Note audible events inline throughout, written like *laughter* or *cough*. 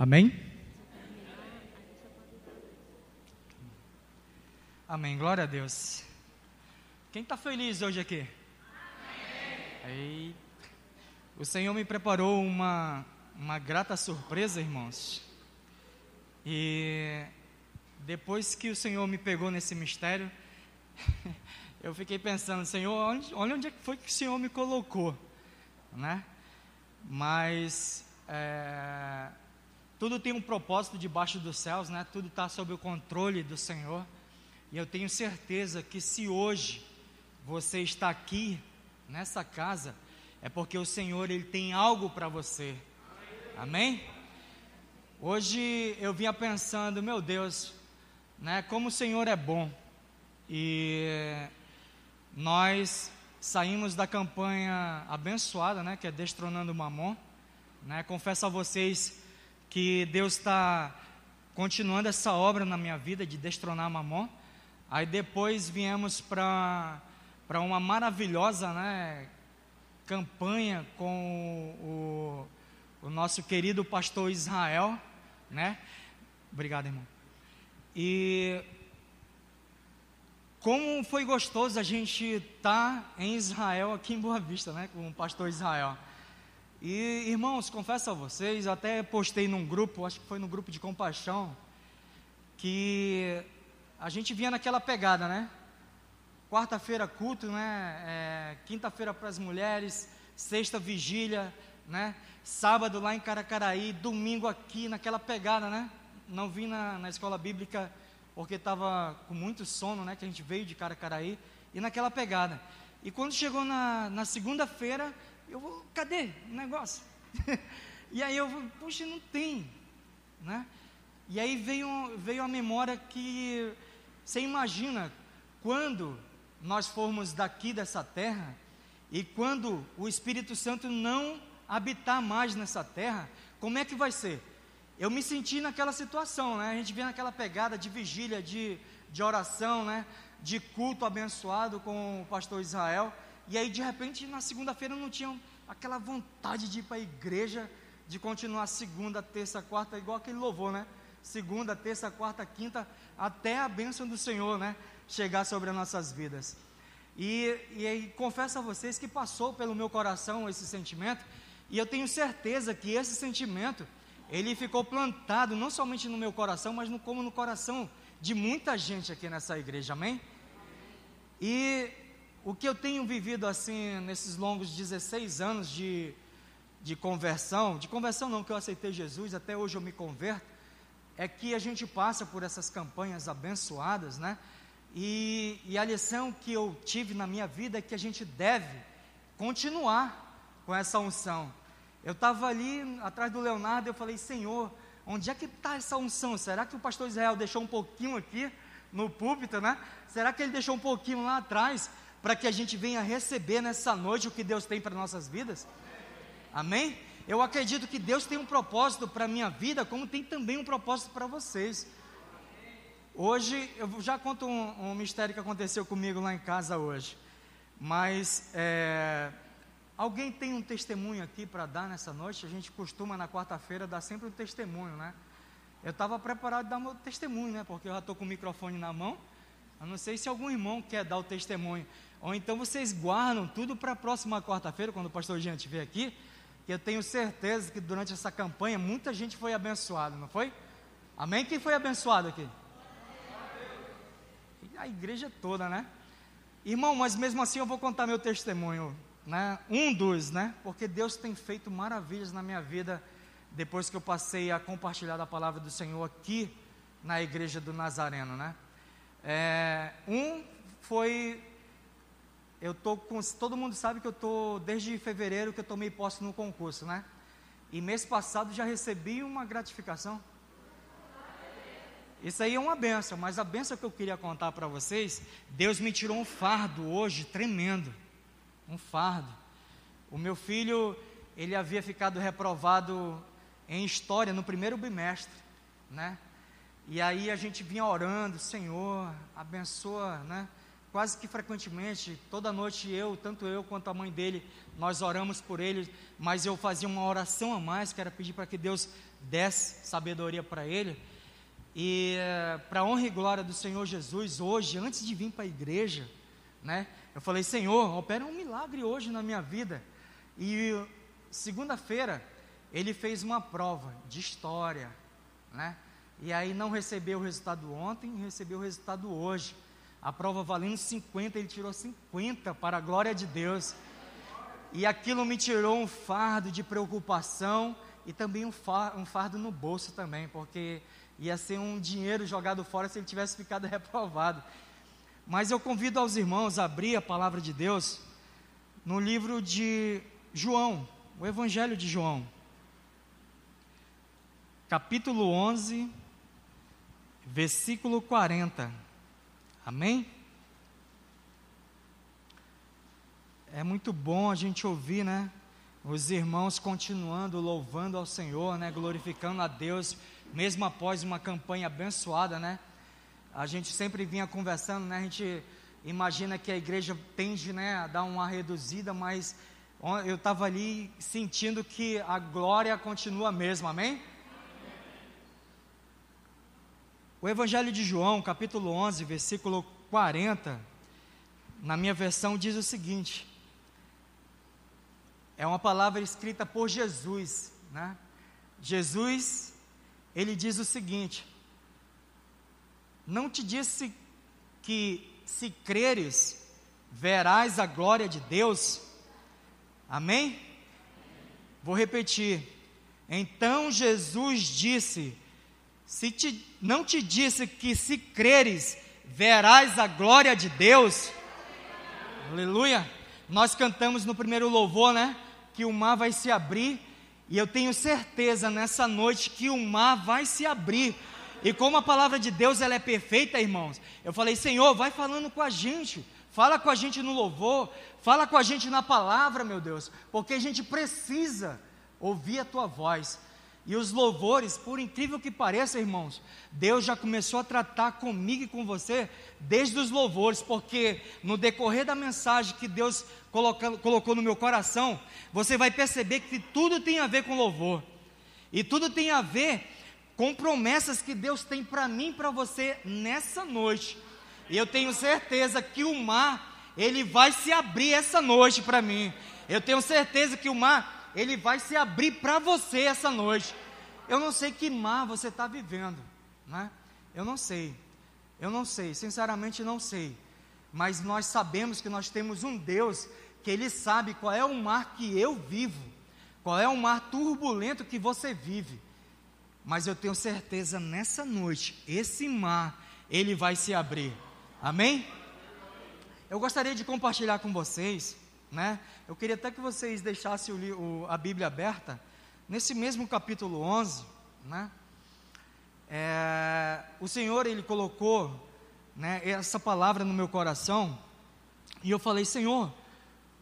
Amém? Amém. Glória a Deus. Quem está feliz hoje aqui? Amém. O Senhor me preparou uma, uma grata surpresa, irmãos. E depois que o Senhor me pegou nesse mistério, *laughs* eu fiquei pensando, Senhor, onde, olha onde é foi que o Senhor me colocou, né? Mas é, tudo tem um propósito debaixo dos céus, né? Tudo está sob o controle do Senhor. E eu tenho certeza que se hoje você está aqui nessa casa, é porque o Senhor ele tem algo para você. Amém? Hoje eu vinha pensando, meu Deus, né, como o Senhor é bom. E nós saímos da campanha abençoada, né, que é Destronando Mamon. Né, confesso a vocês que Deus está continuando essa obra na minha vida de destronar Mamon. Aí depois viemos para uma maravilhosa né, campanha com o, o nosso querido pastor Israel né? Obrigado, irmão. E como foi gostoso a gente estar tá em Israel, aqui em Boa Vista, né, com o pastor Israel. E, irmãos, confesso a vocês, eu até postei num grupo, acho que foi no grupo de compaixão, que a gente vinha naquela pegada, né? Quarta-feira culto, né? É, Quinta-feira para as mulheres, sexta vigília, né? Sábado lá em Caracaraí, domingo aqui, naquela pegada, né? Não vim na, na escola bíblica porque estava com muito sono, né? Que a gente veio de Caracaraí, e naquela pegada. E quando chegou na, na segunda-feira, eu vou, cadê o negócio? *laughs* e aí eu puxa, não tem, né? E aí veio, veio a memória que você imagina quando nós formos daqui dessa terra e quando o Espírito Santo não habitar mais nessa terra, como é que vai ser? Eu me senti naquela situação, né? A gente vê naquela pegada de vigília, de, de oração, né? De culto abençoado com o pastor Israel. E aí, de repente, na segunda-feira não tinha aquela vontade de ir para a igreja, de continuar segunda, terça, quarta, igual aquele louvor, né? Segunda, terça, quarta, quinta, até a bênção do Senhor, né? Chegar sobre as nossas vidas. E, e aí, confesso a vocês que passou pelo meu coração esse sentimento, e eu tenho certeza que esse sentimento, ele ficou plantado não somente no meu coração, mas no, como no coração de muita gente aqui nessa igreja, amém? E o que eu tenho vivido assim, nesses longos 16 anos de, de conversão, de conversão não, que eu aceitei Jesus, até hoje eu me converto, é que a gente passa por essas campanhas abençoadas, né? E, e a lição que eu tive na minha vida é que a gente deve continuar com essa unção. Eu estava ali atrás do Leonardo e eu falei, Senhor, onde é que está essa unção? Será que o pastor Israel deixou um pouquinho aqui no púlpito, né? Será que ele deixou um pouquinho lá atrás para que a gente venha receber nessa noite o que Deus tem para nossas vidas? Amém? Eu acredito que Deus tem um propósito para a minha vida, como tem também um propósito para vocês. Hoje, eu já conto um, um, mistério que aconteceu comigo lá em casa hoje. Mas, é, Alguém tem um testemunho aqui para dar nessa noite? A gente costuma na quarta-feira dar sempre um testemunho, né? Eu estava preparado a dar meu testemunho, né? Porque eu já estou com o microfone na mão. Eu não sei se algum irmão quer dar o testemunho. Ou então vocês guardam tudo para a próxima quarta-feira, quando o pastor Jean estiver aqui. Que eu tenho certeza que durante essa campanha muita gente foi abençoada, não foi? Amém? Quem foi abençoado aqui? A igreja toda, né? Irmão, mas mesmo assim eu vou contar meu testemunho né, um dos, né, porque Deus tem feito maravilhas na minha vida depois que eu passei a compartilhar a palavra do Senhor aqui na igreja do Nazareno, né? É, um foi, eu tô com, todo mundo sabe que eu tô desde fevereiro que eu tomei posse no concurso, né? E mês passado já recebi uma gratificação. Isso aí é uma benção, mas a benção que eu queria contar para vocês, Deus me tirou um fardo hoje tremendo um fardo. O meu filho, ele havia ficado reprovado em história no primeiro bimestre, né? E aí a gente vinha orando, Senhor, abençoa, né? Quase que frequentemente, toda noite eu, tanto eu quanto a mãe dele, nós oramos por ele, mas eu fazia uma oração a mais, que era pedir para que Deus desse sabedoria para ele. E eh, para honra e glória do Senhor Jesus, hoje, antes de vir para a igreja, né, eu falei: Senhor, opera um milagre hoje na minha vida. E segunda-feira, ele fez uma prova de história, né? E aí não recebeu o resultado ontem, recebeu o resultado hoje. A prova valendo 50, ele tirou 50 para a glória de Deus. E aquilo me tirou um fardo de preocupação e também um fardo, no bolso também, porque ia ser um dinheiro jogado fora se ele tivesse ficado *laughs* reprovado. Mas eu convido aos irmãos a abrir a palavra de Deus no livro de João, o Evangelho de João, capítulo 11, versículo 40. Amém? É muito bom a gente ouvir, né? Os irmãos continuando louvando ao Senhor, né? Glorificando a Deus, mesmo após uma campanha abençoada, né? A gente sempre vinha conversando, né? A gente imagina que a igreja tende, né, a dar uma reduzida, mas eu estava ali sentindo que a glória continua a mesma, amém? O Evangelho de João, capítulo 11, versículo 40, na minha versão diz o seguinte: é uma palavra escrita por Jesus, né? Jesus, ele diz o seguinte: Não te disse que se creres, verás a glória de Deus? Amém? Vou repetir. Então Jesus disse: se te, não te disse que se creres, verás a glória de Deus? Aleluia. Nós cantamos no primeiro louvor, né? Que o mar vai se abrir. E eu tenho certeza nessa noite que o mar vai se abrir. E como a palavra de Deus ela é perfeita, irmãos, eu falei, Senhor, vai falando com a gente. Fala com a gente no louvor, fala com a gente na palavra, meu Deus, porque a gente precisa ouvir a tua voz. E os louvores, por incrível que pareça, irmãos, Deus já começou a tratar comigo e com você desde os louvores, porque no decorrer da mensagem que Deus colocou no meu coração, você vai perceber que tudo tem a ver com louvor, e tudo tem a ver com promessas que Deus tem para mim e para você nessa noite. E eu tenho certeza que o mar, ele vai se abrir essa noite para mim. Eu tenho certeza que o mar ele vai se abrir para você essa noite. Eu não sei que mar você está vivendo, né? Eu não sei, eu não sei, sinceramente não sei. Mas nós sabemos que nós temos um Deus que Ele sabe qual é o mar que eu vivo, qual é o mar turbulento que você vive. Mas eu tenho certeza nessa noite, esse mar, ele vai se abrir. Amém? Eu gostaria de compartilhar com vocês né? Eu queria até que vocês deixassem o, o, a Bíblia aberta, nesse mesmo capítulo 11, né? É, o Senhor, Ele colocou né, essa palavra no meu coração, e eu falei, Senhor,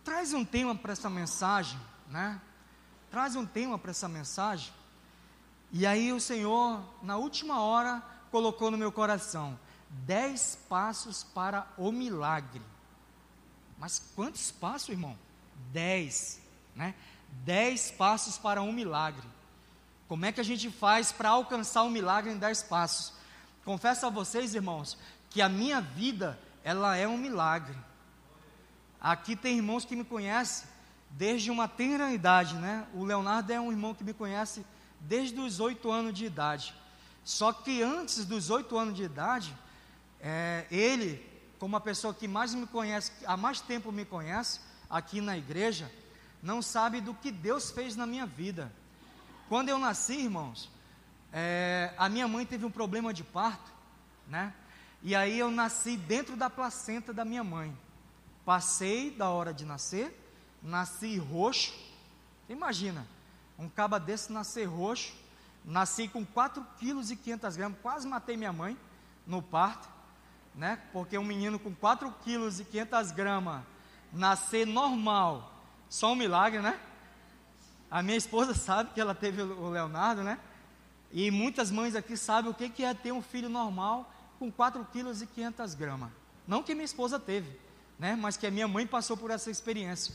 traz um tema para essa mensagem, né? Traz um tema para essa mensagem. E aí o Senhor, na última hora, colocou no meu coração, dez passos para o milagre. Mas quantos passos, irmão? Dez, né? Dez passos para um milagre. Como é que a gente faz para alcançar um milagre em dez passos? Confesso a vocês, irmãos, que a minha vida, ela é um milagre. Aqui tem irmãos que me conhecem desde uma tenra idade, né? O Leonardo é um irmão que me conhece desde os oito anos de idade. Só que antes dos oito anos de idade, é, ele como a pessoa que mais me conhece, há mais tempo me conhece, aqui na igreja, não sabe do que Deus fez na minha vida. Quando eu nasci, irmãos, é, a minha mãe teve um problema de parto, né? E aí eu nasci dentro da placenta da minha mãe. Passei da hora de nascer, nasci roxo. Imagina, um caba desse nascer roxo. Nasci com 4 quilos e 500 gramas, quase matei minha mãe no parto né? Porque um menino com 4 quilos e 500 gramas nascer normal, só um milagre, né? A minha esposa *laughs* sabe que ela teve o Leonardo, né? E muitas mães aqui sabem o que é ter um filho normal com 4 quilos e 500 gramas. Não que minha esposa teve, né? Mas que a minha mãe passou por essa experiência.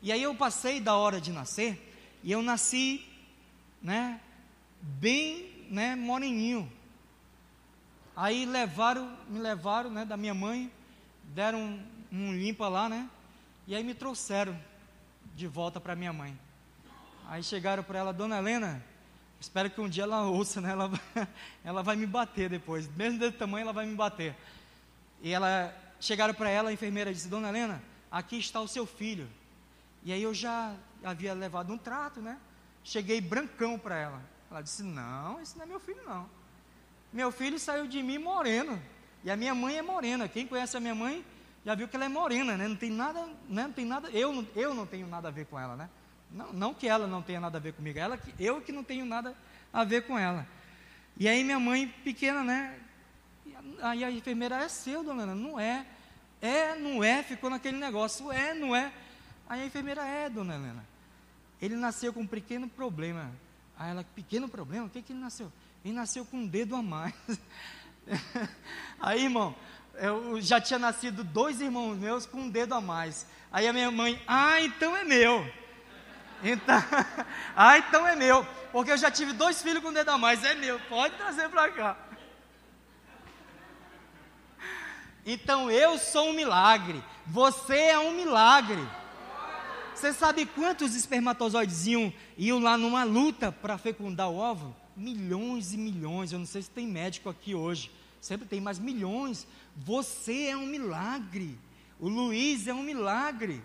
E aí eu passei da hora de nascer e eu nasci, né? Bem, né? Moreninho. Aí levaram, me levaram, né? Da minha mãe, deram um, um limpa lá, né? E aí me trouxeram de volta para minha mãe. Aí chegaram para ela, Dona Helena, espero que um dia ela ouça, né? Ela, *laughs* ela vai me bater depois, mesmo desse tamanho ela vai me bater. E ela chegaram para ela, a enfermeira disse: Dona Helena, aqui está o seu filho. E aí eu já havia levado um trato, né? Cheguei brancão para ela. Ela disse: Não, esse não é meu filho, não. Meu filho saiu de mim moreno. E a minha mãe é morena. Quem conhece a minha mãe já viu que ela é morena, né? Não tem nada, né? Não tem nada. Eu, eu não tenho nada a ver com ela, né? Não, não que ela não tenha nada a ver comigo, ela que eu que não tenho nada a ver com ela. E aí minha mãe pequena, né? Aí a enfermeira é seu, dona Ana, não é. É, não é, ficou naquele negócio, é, não é. Aí a enfermeira é, dona Helena. Ele nasceu com um pequeno problema. Aí ela, pequeno problema? O que, que ele nasceu? Ele nasceu com um dedo a mais. *laughs* Aí, irmão, eu já tinha nascido dois irmãos meus com um dedo a mais. Aí a minha mãe, ah, então é meu. Então, *laughs* ah, então é meu. Porque eu já tive dois filhos com um dedo a mais. É meu, pode trazer para cá. Então eu sou um milagre. Você é um milagre. Você sabe quantos espermatozoides iam, iam lá numa luta para fecundar o óvulo? Milhões e milhões. Eu não sei se tem médico aqui hoje. Sempre tem, mas milhões. Você é um milagre. O Luiz é um milagre.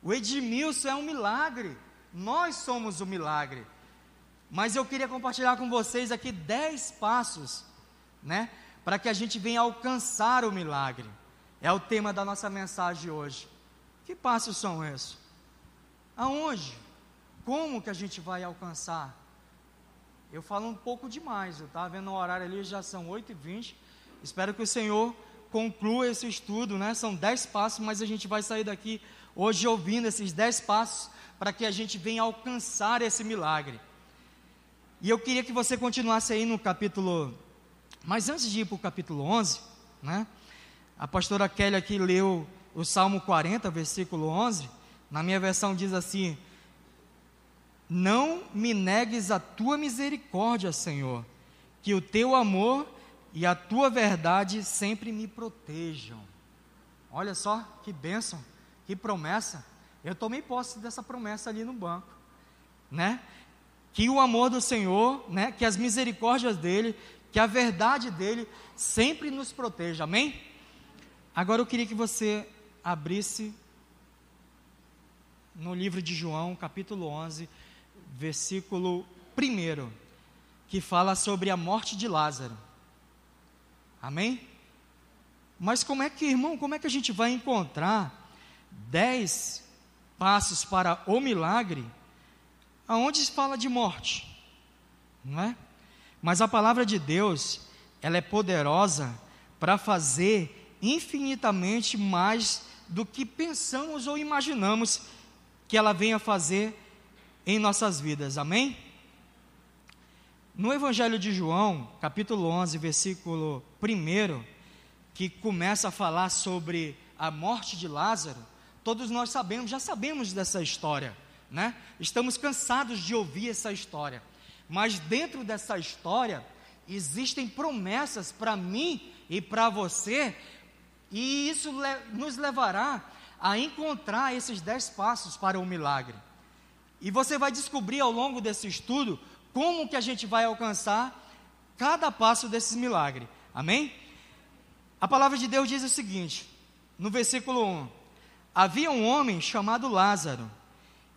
O Edmilson é um milagre. Nós somos o milagre. Mas eu queria compartilhar com vocês aqui dez passos, né? Para que a gente venha alcançar o milagre. É o tema da nossa mensagem hoje. Que passos são esses? Aonde? Como que a gente vai alcançar? Eu falo um pouco demais, eu estava vendo o horário ali, já são 8h20. Espero que o Senhor conclua esse estudo, né? São 10 passos, mas a gente vai sair daqui hoje ouvindo esses 10 passos para que a gente venha alcançar esse milagre. E eu queria que você continuasse aí no capítulo. Mas antes de ir para o capítulo 11, né? A pastora Kelly aqui leu o Salmo 40, versículo 11. Na minha versão diz assim: Não me negues a tua misericórdia, Senhor, que o teu amor e a tua verdade sempre me protejam. Olha só que bênção, que promessa. Eu tomei posse dessa promessa ali no banco, né? Que o amor do Senhor, né? Que as misericórdias dele, que a verdade dele sempre nos proteja. Amém? Agora eu queria que você abrisse no livro de João, capítulo 11, versículo 1, que fala sobre a morte de Lázaro. Amém? Mas como é que, irmão, como é que a gente vai encontrar dez passos para o milagre, aonde se fala de morte, não é? Mas a palavra de Deus, ela é poderosa para fazer infinitamente mais do que pensamos ou imaginamos que ela venha fazer em nossas vidas. Amém? No Evangelho de João, capítulo 11, versículo 1, que começa a falar sobre a morte de Lázaro, Todos nós sabemos, já sabemos dessa história, né? Estamos cansados de ouvir essa história. Mas dentro dessa história existem promessas para mim e para você, e isso nos levará a encontrar esses dez passos para o milagre. E você vai descobrir ao longo desse estudo como que a gente vai alcançar cada passo desses milagres. Amém? A palavra de Deus diz o seguinte, no versículo 1: Havia um homem chamado Lázaro.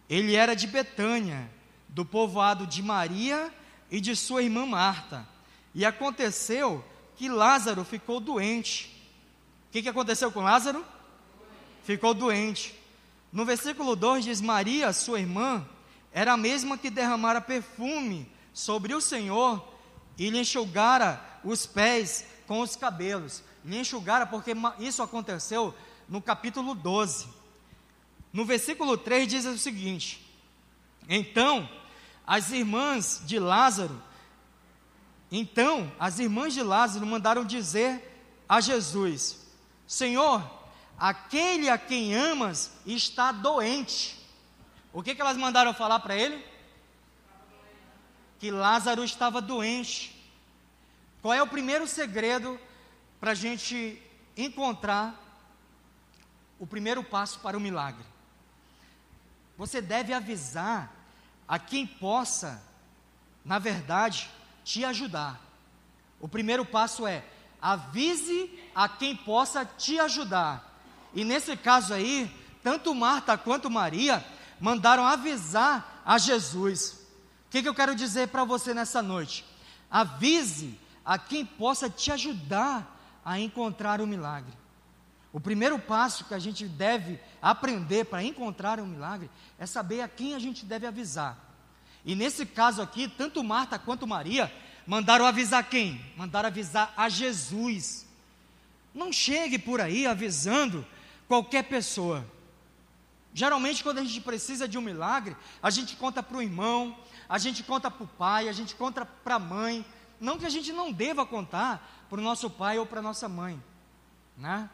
Ele era de Betânia, do povoado de Maria e de sua irmã Marta. E aconteceu que Lázaro ficou doente. O que, que aconteceu com Lázaro? Ficou doente. No versículo 2 diz: Maria, sua irmã, era a mesma que derramara perfume sobre o Senhor e lhe enxugara os pés com os cabelos. Lhe enxugara, porque isso aconteceu no capítulo 12. No versículo 3 diz o seguinte: Então, as irmãs de Lázaro, então, as irmãs de Lázaro mandaram dizer a Jesus: Senhor, aquele a quem amas está doente. O que, que elas mandaram falar para ele? Que Lázaro estava doente. Qual é o primeiro segredo para a gente encontrar o primeiro passo para o milagre? Você deve avisar a quem possa, na verdade, te ajudar. O primeiro passo é avise a quem possa te ajudar. E nesse caso aí, tanto Marta quanto Maria mandaram avisar a Jesus. O que, que eu quero dizer para você nessa noite? Avise a quem possa te ajudar a encontrar o milagre. O primeiro passo que a gente deve aprender para encontrar um milagre é saber a quem a gente deve avisar. E nesse caso aqui, tanto Marta quanto Maria mandaram avisar quem? Mandaram avisar a Jesus. Não chegue por aí avisando qualquer pessoa. Geralmente, quando a gente precisa de um milagre, a gente conta para o irmão, a gente conta para o pai, a gente conta para a mãe. Não que a gente não deva contar para o nosso pai ou para a nossa mãe, né?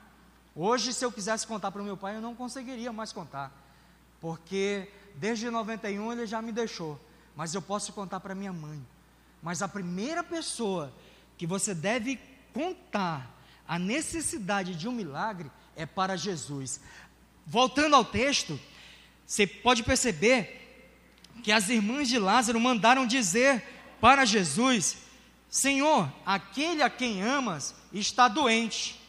Hoje, se eu quisesse contar para o meu pai, eu não conseguiria mais contar, porque desde 91 ele já me deixou, mas eu posso contar para minha mãe. Mas a primeira pessoa que você deve contar a necessidade de um milagre é para Jesus. Voltando ao texto, você pode perceber que as irmãs de Lázaro mandaram dizer para Jesus: Senhor, aquele a quem amas está doente.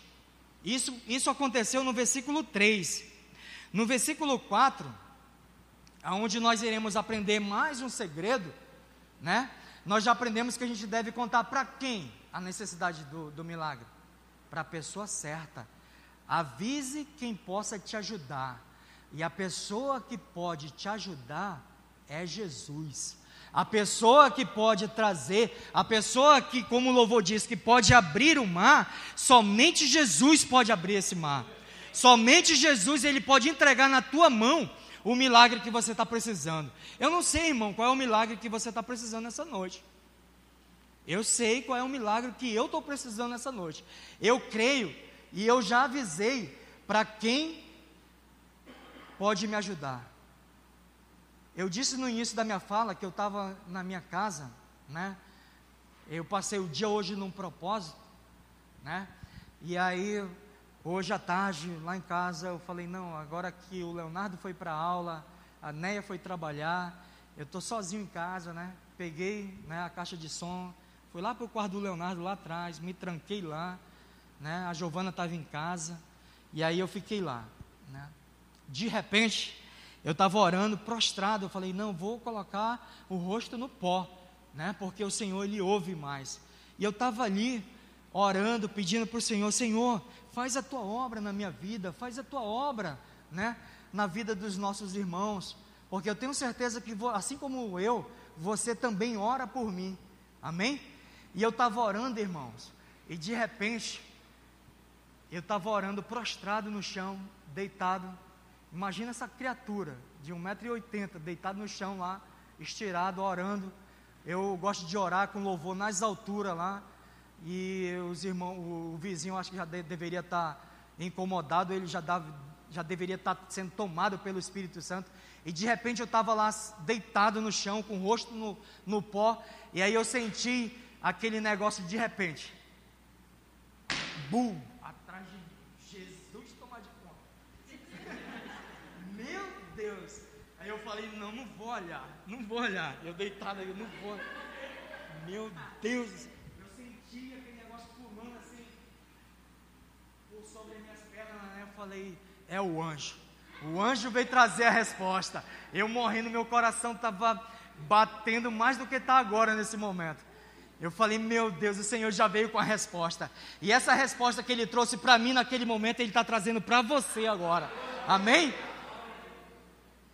Isso, isso aconteceu no versículo 3. No versículo 4, aonde nós iremos aprender mais um segredo, né? Nós já aprendemos que a gente deve contar para quem a necessidade do, do milagre? Para a pessoa certa. Avise quem possa te ajudar. E a pessoa que pode te ajudar é Jesus. A pessoa que pode trazer, a pessoa que, como o louvor diz, que pode abrir o mar, somente Jesus pode abrir esse mar. Somente Jesus ele pode entregar na tua mão o milagre que você está precisando. Eu não sei, irmão, qual é o milagre que você está precisando nessa noite. Eu sei qual é o milagre que eu estou precisando nessa noite. Eu creio e eu já avisei para quem pode me ajudar. Eu disse no início da minha fala que eu estava na minha casa, né? Eu passei o dia hoje num propósito, né? E aí, hoje à tarde, lá em casa, eu falei: não, agora que o Leonardo foi para aula, a Neia foi trabalhar, eu estou sozinho em casa, né? Peguei né, a caixa de som, fui lá para o quarto do Leonardo, lá atrás, me tranquei lá, né? A Giovana estava em casa, e aí eu fiquei lá, né? De repente, eu estava orando, prostrado, eu falei, não, vou colocar o rosto no pó, né? Porque o Senhor, Ele ouve mais. E eu estava ali, orando, pedindo para o Senhor, Senhor, faz a tua obra na minha vida, faz a tua obra, né? Na vida dos nossos irmãos, porque eu tenho certeza que, assim como eu, você também ora por mim, amém? E eu estava orando, irmãos, e de repente, eu estava orando prostrado no chão, deitado, Imagina essa criatura de 1,80m deitado no chão lá, estirado, orando. Eu gosto de orar com louvor nas alturas lá. E os irmãos, o, vizinho acho que já de, deveria estar tá incomodado, ele já, dava, já deveria estar tá sendo tomado pelo Espírito Santo. E de repente eu estava lá deitado no chão, com o rosto no, no pó. E aí eu senti aquele negócio de repente. Bum! Falei, não, não vou olhar, não vou olhar. Eu deitado eu não vou. Meu Deus, eu senti aquele negócio fumando assim, por sobre as minhas pernas, né? Eu falei, é o anjo. O anjo veio trazer a resposta. Eu morrendo, meu coração estava batendo mais do que está agora nesse momento. Eu falei, meu Deus, o Senhor já veio com a resposta. E essa resposta que Ele trouxe para mim naquele momento, Ele está trazendo para você agora. Amém?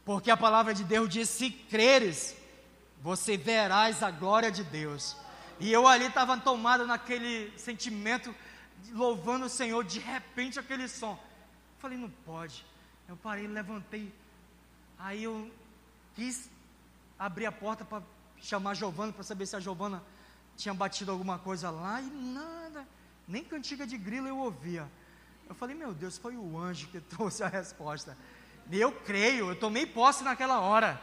Porque a palavra de Deus diz: se creres, você verás a glória de Deus. E eu ali estava tomado naquele sentimento, louvando o Senhor, de repente aquele som. Falei, não pode. Eu parei, levantei. Aí eu quis abrir a porta para chamar a Giovana, para saber se a Giovana tinha batido alguma coisa lá, e nada, nem cantiga de grilo eu ouvia. Eu falei, meu Deus, foi o anjo que *laughs* trouxe a resposta. Eu creio, eu tomei posse naquela hora.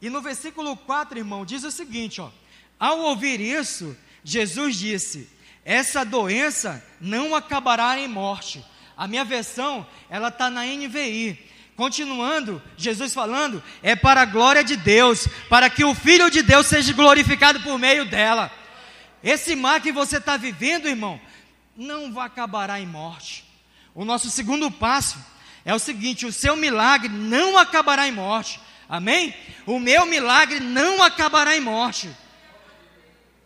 E no versículo 4, irmão, diz o seguinte: ó, ao ouvir isso, Jesus disse: Essa doença não acabará em morte. A minha versão, ela está na NVI. Continuando, Jesus falando, é para a glória de Deus, para que o Filho de Deus seja glorificado por meio dela. Esse mar que você está vivendo, irmão, não vai acabará em morte. O nosso segundo passo é o seguinte: o seu milagre não acabará em morte. Amém? O meu milagre não acabará em morte.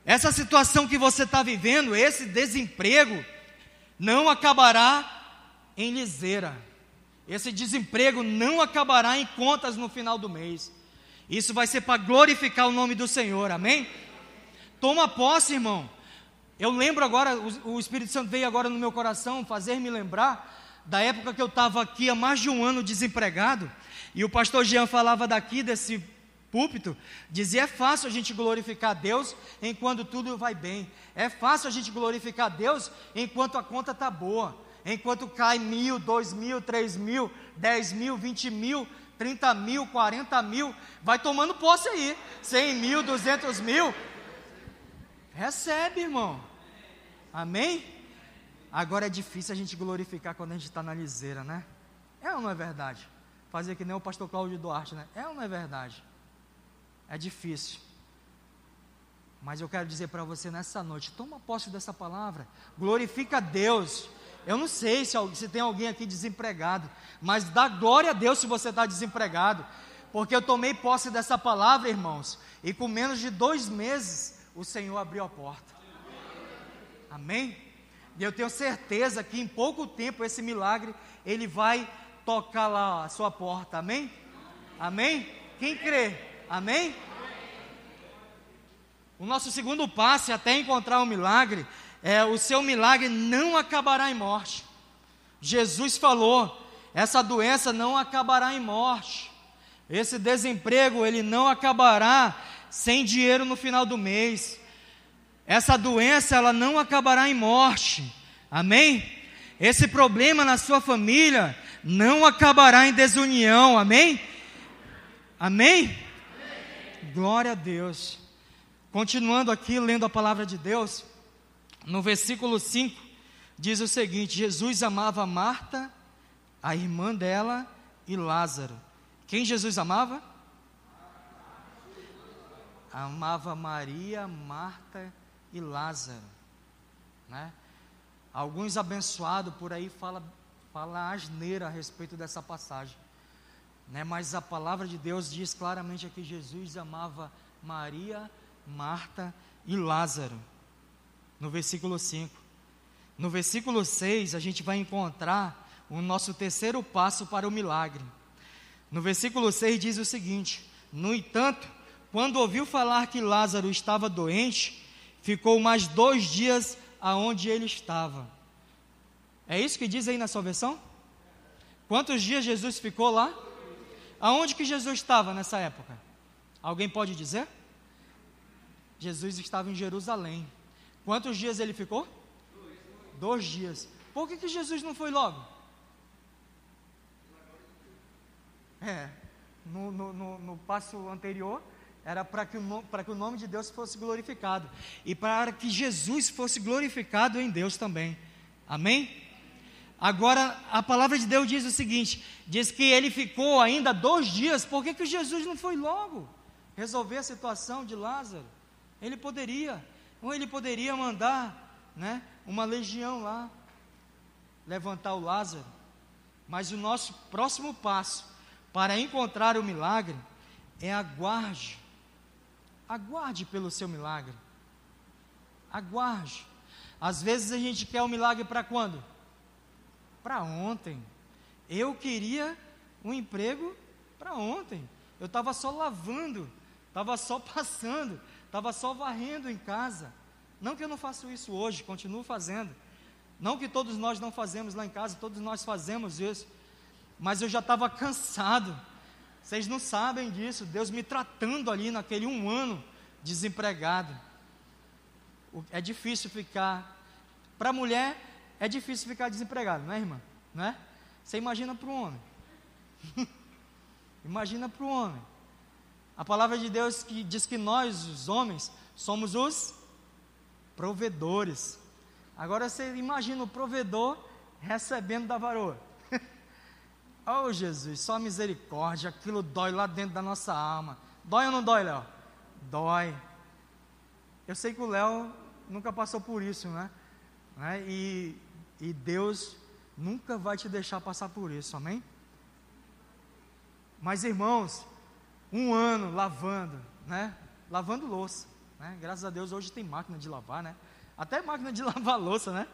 Essa situação que você está vivendo, esse desemprego, não acabará em liseira. Esse desemprego não acabará em contas no final do mês. Isso vai ser para glorificar o nome do Senhor, amém? Toma posse, irmão. Eu lembro agora, o Espírito Santo veio agora no meu coração fazer-me lembrar da época que eu estava aqui há mais de um ano desempregado, e o pastor Jean falava daqui desse púlpito, dizia: é fácil a gente glorificar Deus enquanto tudo vai bem, é fácil a gente glorificar Deus enquanto a conta está boa. Enquanto cai mil, dois mil, três mil, dez mil, vinte mil, trinta mil, quarenta mil, vai tomando posse aí, cem mil, duzentos mil, recebe, irmão, amém? Agora é difícil a gente glorificar quando a gente está na liseira, né? É ou não é verdade? Fazer que nem o pastor Cláudio Duarte, né? É ou não é verdade? É difícil. Mas eu quero dizer para você nessa noite: toma posse dessa palavra, glorifica Deus, eu não sei se, se tem alguém aqui desempregado, mas dá glória a Deus se você está desempregado, porque eu tomei posse dessa palavra, irmãos, e com menos de dois meses o Senhor abriu a porta. Amém? E eu tenho certeza que em pouco tempo esse milagre ele vai tocar lá a sua porta. Amém? Amém? Quem crê? Amém? O nosso segundo passo até encontrar um milagre é, o seu milagre não acabará em morte. Jesus falou: essa doença não acabará em morte. Esse desemprego ele não acabará sem dinheiro no final do mês. Essa doença ela não acabará em morte. Amém? Esse problema na sua família não acabará em desunião. Amém? Amém? Glória a Deus. Continuando aqui lendo a palavra de Deus, no versículo 5, diz o seguinte: Jesus amava Marta, a irmã dela e Lázaro. Quem Jesus amava? Amava Maria, Marta e Lázaro. Né? Alguns abençoados por aí falam fala asneira a respeito dessa passagem. Né? Mas a palavra de Deus diz claramente aqui: Jesus amava Maria, Marta e Lázaro no versículo 5. No versículo 6, a gente vai encontrar o nosso terceiro passo para o milagre. No versículo 6 diz o seguinte: No entanto, quando ouviu falar que Lázaro estava doente, ficou mais dois dias aonde ele estava. É isso que diz aí na sua versão? Quantos dias Jesus ficou lá? Aonde que Jesus estava nessa época? Alguém pode dizer? Jesus estava em Jerusalém. Quantos dias ele ficou? Dois, dias. Por que, que Jesus não foi logo? É, no, no, no, no passo anterior, era para que, o, que o nome de Deus fosse glorificado. E para que Jesus fosse glorificado em Deus também. Amém? Agora, a palavra de Deus diz o seguinte: diz que ele ficou ainda dois dias, por que, que Jesus não foi logo resolver a situação de Lázaro? Ele poderia, ou ele poderia mandar né, uma legião lá, levantar o Lázaro. Mas o nosso próximo passo para encontrar o milagre é aguarde. Aguarde pelo seu milagre. Aguarde. Às vezes a gente quer o um milagre para quando? Para ontem. Eu queria um emprego para ontem. Eu estava só lavando, estava só *laughs* passando, estava só varrendo em casa. Não que eu não faço isso hoje, continuo fazendo. Não que todos nós não fazemos lá em casa, todos nós fazemos isso. Mas eu já estava cansado. Vocês não sabem disso. Deus me tratando ali naquele um ano desempregado. É difícil ficar. Para a mulher é difícil ficar desempregado, não é, irmã? Não é? Você imagina para um homem. *laughs* imagina para o homem. A palavra de Deus que diz que nós, os homens, somos os provedores. Agora você imagina o provedor recebendo da varoa. Oh Jesus, só misericórdia, aquilo dói lá dentro da nossa alma. Dói ou não dói, Léo? Dói. Eu sei que o Léo nunca passou por isso, né? né? E, e Deus nunca vai te deixar passar por isso, amém? Mas irmãos, um ano lavando, né? Lavando louça, né? Graças a Deus hoje tem máquina de lavar, né? Até máquina de *laughs* lavar louça, né?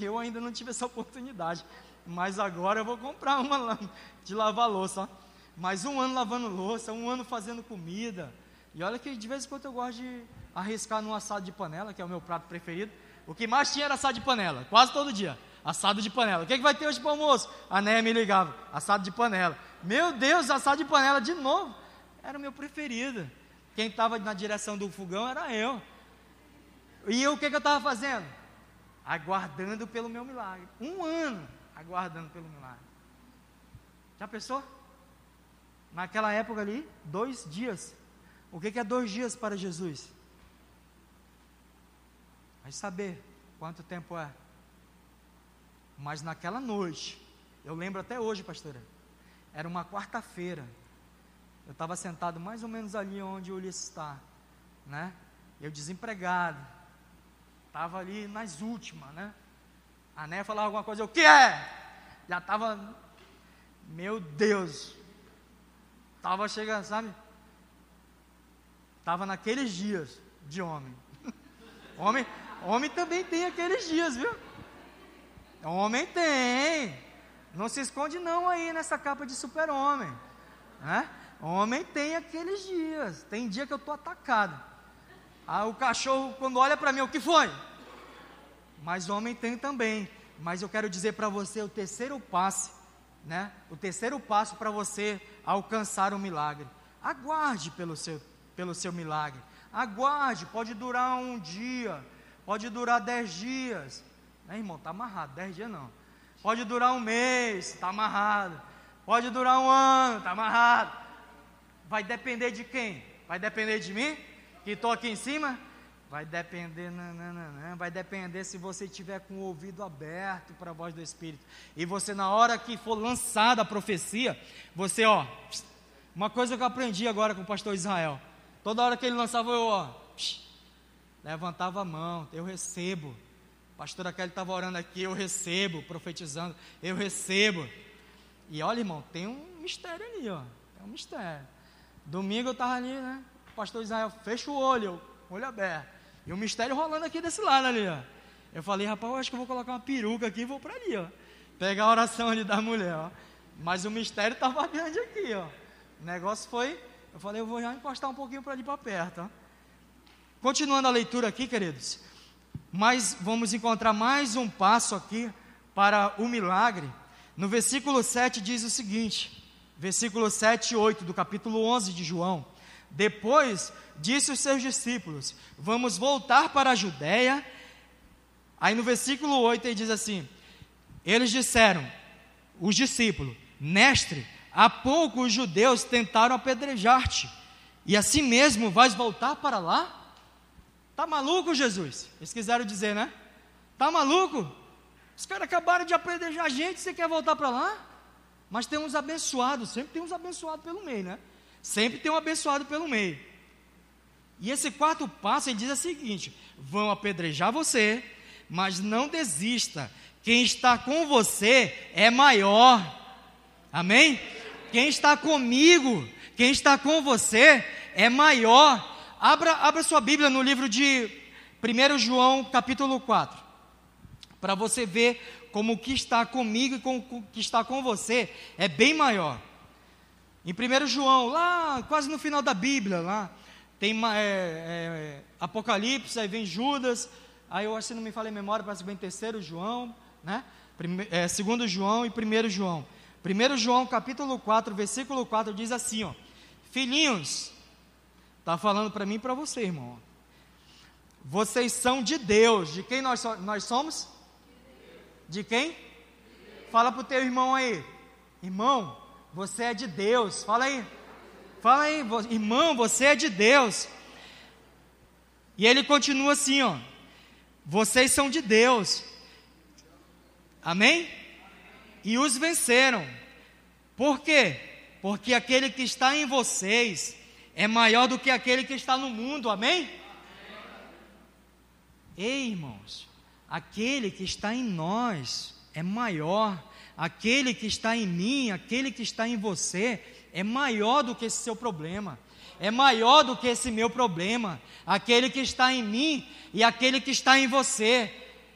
Eu ainda não tive essa oportunidade, mas agora eu vou comprar uma de lavar louça. Ó. Mas um ano lavando louça, um ano fazendo comida. E olha que de vez em quando eu gosto de arriscar num assado de panela, que é o meu prato preferido. O que mais tinha era assado de panela, quase todo dia. Assado de panela. O que, é que vai ter hoje para almoço? A Néia me ligava. Assado de panela. Meu Deus, assado de panela de novo. Era o meu preferido. Quem estava na direção do fogão era eu. E eu, o que, que eu estava fazendo? Aguardando pelo meu milagre. Um ano aguardando pelo milagre. Já pensou? Naquela época ali, dois dias. O que, que é dois dias para Jesus? Vai saber quanto tempo é. Mas naquela noite, eu lembro até hoje, pastora, era uma quarta-feira. Eu estava sentado mais ou menos ali onde o Ulisses está, né? Eu desempregado, estava ali nas últimas, né? A Né falava alguma coisa, o que é? Já estava, meu Deus, estava chegando, sabe? Estava naqueles dias de homem. *laughs* homem. Homem também tem aqueles dias, viu? Homem tem. Não se esconde não aí nessa capa de super-homem. Né? Homem tem aqueles dias. Tem dia que eu estou atacado. Ah, o cachorro, quando olha para mim, o que foi? Mas homem tem também. Mas eu quero dizer para você o terceiro passo, né? O terceiro passo para você alcançar o milagre. Aguarde pelo seu, pelo seu milagre. Aguarde, pode durar um dia, pode durar dez dias, né, irmão? Está amarrado, dez dias não. Pode durar um mês, está amarrado. Pode durar um ano, está amarrado. Vai depender de quem? Vai depender de mim, que estou aqui em cima? Vai depender, não, não, não, não, vai depender se você tiver com o ouvido aberto para a voz do Espírito. E você, na hora que for lançada a profecia, você, ó, uma coisa que eu aprendi agora com o pastor Israel. Toda hora que ele lançava, eu, ó, levantava a mão, eu recebo. Pastora Kelly estava orando aqui, eu recebo, profetizando, eu recebo. E olha, irmão, tem um mistério ali, ó. Tem um mistério. Domingo eu estava ali, né? O pastor Israel, fecha o olho, olho aberto. E o mistério rolando aqui desse lado ali, ó. Eu falei, rapaz, eu acho que eu vou colocar uma peruca aqui e vou para ali, ó. Pegar a oração ali da mulher, ó. Mas o mistério estava *laughs* grande aqui, ó. O negócio foi, eu falei, eu vou já encostar um pouquinho para ali para perto, ó. Continuando a leitura aqui, queridos. Mas vamos encontrar mais um passo aqui para o milagre. No versículo 7 diz o seguinte: versículo 7 e 8 do capítulo 11 de João. Depois disse os seus discípulos: Vamos voltar para a Judéia. Aí no versículo 8 ele diz assim: Eles disseram, os discípulos, Mestre, há pouco os judeus tentaram apedrejar-te, e assim mesmo vais voltar para lá? Tá maluco, Jesus? Eles quiseram dizer, né? Tá maluco? Os caras acabaram de apedrejar a gente, você quer voltar para lá? Mas tem uns abençoados, sempre tem uns abençoados pelo meio, né? Sempre tem um abençoado pelo meio. E esse quarto passo ele diz o seguinte: vão apedrejar você, mas não desista. Quem está com você é maior. Amém? Quem está comigo, quem está com você é maior. Abra, abra sua Bíblia no livro de 1 João, capítulo 4, para você ver como o que está comigo e com o que está com você é bem maior. Em 1 João, lá quase no final da Bíblia, lá tem é, é, Apocalipse, aí vem Judas, aí eu acho que não me falei memória, parece vem terceiro João, né? Prime, é, segundo João e primeiro João. 1 João capítulo 4, versículo 4 diz assim, ó, Filhinhos, está falando para mim e para você, irmão. Vocês são de Deus, de quem nós, nós somos? De quem? Fala para o teu irmão aí. Irmão, você é de Deus. Fala aí. Fala aí, irmão, você é de Deus. E ele continua assim, ó. Vocês são de Deus. Amém? E os venceram. Por quê? Porque aquele que está em vocês é maior do que aquele que está no mundo. Amém? Ei, irmãos, aquele que está em nós é maior, aquele que está em mim, aquele que está em você, é maior do que esse seu problema, é maior do que esse meu problema. Aquele que está em mim e aquele que está em você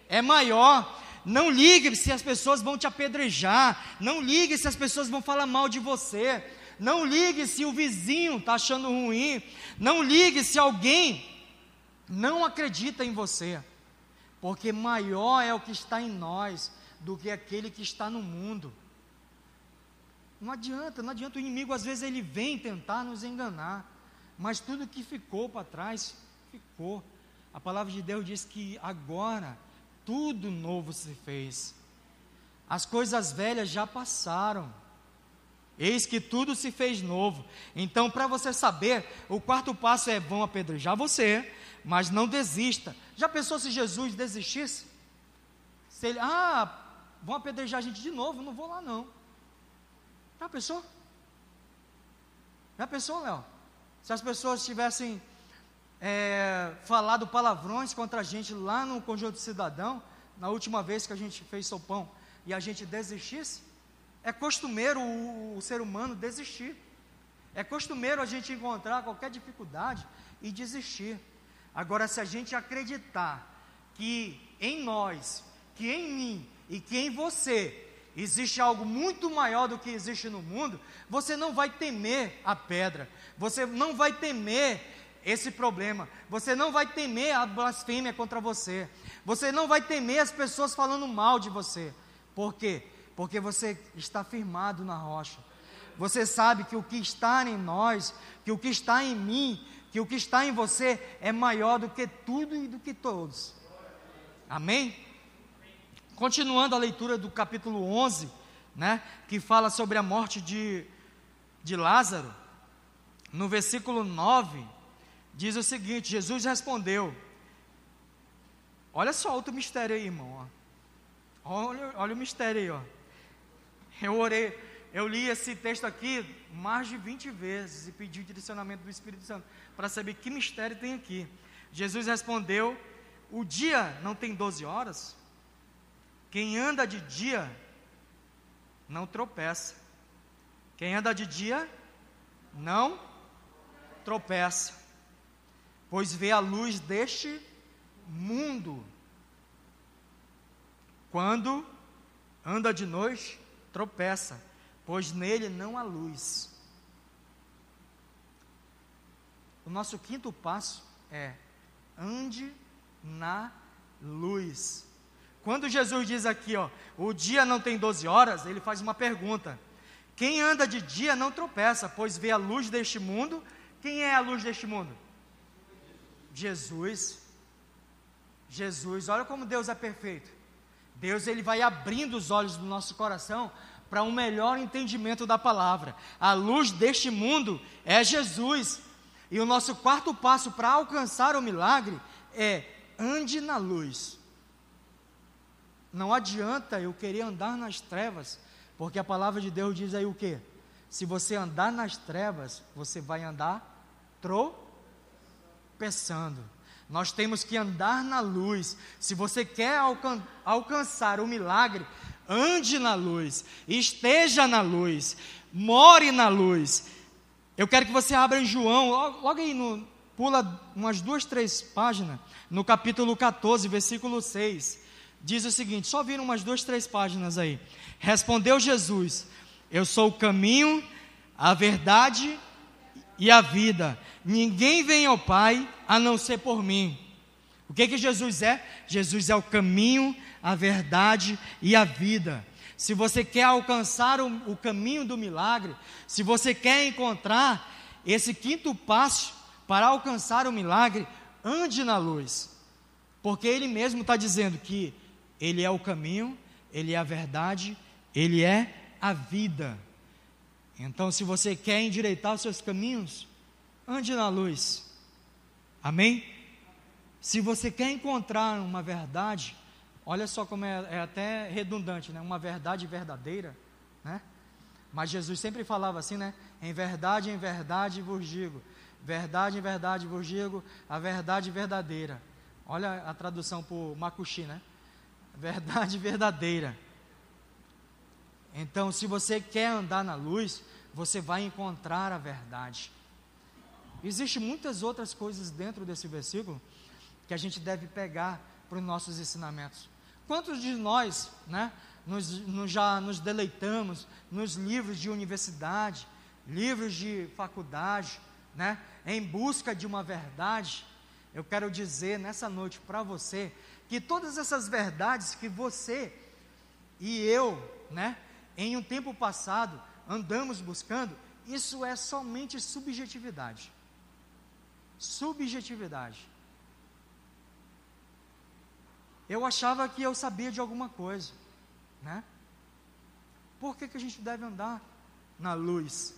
é maior. Não ligue se as pessoas vão te apedrejar, não ligue se as pessoas vão falar mal de você, não ligue se o vizinho está achando ruim, não ligue se alguém não acredita em você, porque maior é o que está em nós do que aquele que está no mundo. Não adianta, não adianta, o inimigo às vezes ele vem tentar nos enganar, mas tudo que ficou para trás, ficou. A palavra de Deus diz que agora tudo novo se fez. As coisas velhas já passaram. Eis que tudo se fez novo. Então, para você saber, o quarto passo é: vão apedrejar você, mas não desista. Já pensou se Jesus desistisse? Se ele, ah, vão apedrejar a gente de novo, não vou lá não. Já pensou? Já pensou, Léo? Se as pessoas tivessem é, falado palavrões contra a gente lá no Conjunto Cidadão, na última vez que a gente fez sopão, e a gente desistisse? É costumeiro o, o ser humano desistir. É costumeiro a gente encontrar qualquer dificuldade e desistir. Agora, se a gente acreditar que em nós, que em mim e que em você existe algo muito maior do que existe no mundo, você não vai temer a pedra, você não vai temer esse problema, você não vai temer a blasfêmia contra você, você não vai temer as pessoas falando mal de você. Por quê? Porque você está firmado na rocha. Você sabe que o que está em nós, que o que está em mim, que o que está em você é maior do que tudo e do que todos. Amém? Continuando a leitura do capítulo 11, né, que fala sobre a morte de, de Lázaro, no versículo 9, diz o seguinte: Jesus respondeu. Olha só outro mistério aí, irmão. Ó. Olha, olha o mistério aí, ó. Eu orei, eu li esse texto aqui mais de 20 vezes e pedi o direcionamento do Espírito Santo para saber que mistério tem aqui. Jesus respondeu: O dia não tem 12 horas? Quem anda de dia não tropeça. Quem anda de dia não tropeça, pois vê a luz deste mundo. Quando anda de noite, tropeça, pois nele não há luz. O nosso quinto passo é ande na luz. Quando Jesus diz aqui, ó, o dia não tem 12 horas, ele faz uma pergunta. Quem anda de dia não tropeça, pois vê a luz deste mundo. Quem é a luz deste mundo? Jesus. Jesus, olha como Deus é perfeito. Deus ele vai abrindo os olhos do nosso coração para um melhor entendimento da palavra. A luz deste mundo é Jesus. E o nosso quarto passo para alcançar o milagre é ande na luz. Não adianta eu querer andar nas trevas, porque a palavra de Deus diz aí o que? Se você andar nas trevas, você vai andar tropeçando. Nós temos que andar na luz. Se você quer alcan alcançar o milagre, ande na luz, esteja na luz, more na luz. Eu quero que você abra em João, logo, logo aí, no, pula umas duas, três páginas, no capítulo 14, versículo 6 diz o seguinte: só viram umas duas, três páginas aí. Respondeu Jesus: Eu sou o caminho, a verdade e a vida. Ninguém vem ao Pai a não ser por mim. O que que Jesus é? Jesus é o caminho, a verdade e a vida. Se você quer alcançar o, o caminho do milagre, se você quer encontrar esse quinto passo para alcançar o milagre, ande na luz, porque Ele mesmo está dizendo que ele é o caminho, Ele é a verdade, Ele é a vida. Então, se você quer endireitar os seus caminhos, ande na luz. Amém? Se você quer encontrar uma verdade, olha só como é, é até redundante, né? Uma verdade verdadeira, né? Mas Jesus sempre falava assim, né? Em verdade, em verdade vos digo. Verdade, em verdade vos digo, a verdade verdadeira. Olha a tradução por Makushi, né? Verdade *laughs* verdadeira. Então, se você quer andar na luz, você vai encontrar a verdade. Existem muitas outras coisas dentro desse versículo que a gente deve pegar para os nossos ensinamentos. Quantos de nós, né, nos, nos, já nos deleitamos nos livros de universidade, livros de faculdade, né, em busca de uma verdade? Eu quero dizer nessa noite para você que todas essas verdades que você e eu, né, em um tempo passado, andamos buscando, isso é somente subjetividade. Subjetividade. Eu achava que eu sabia de alguma coisa, né? Por que, que a gente deve andar na luz?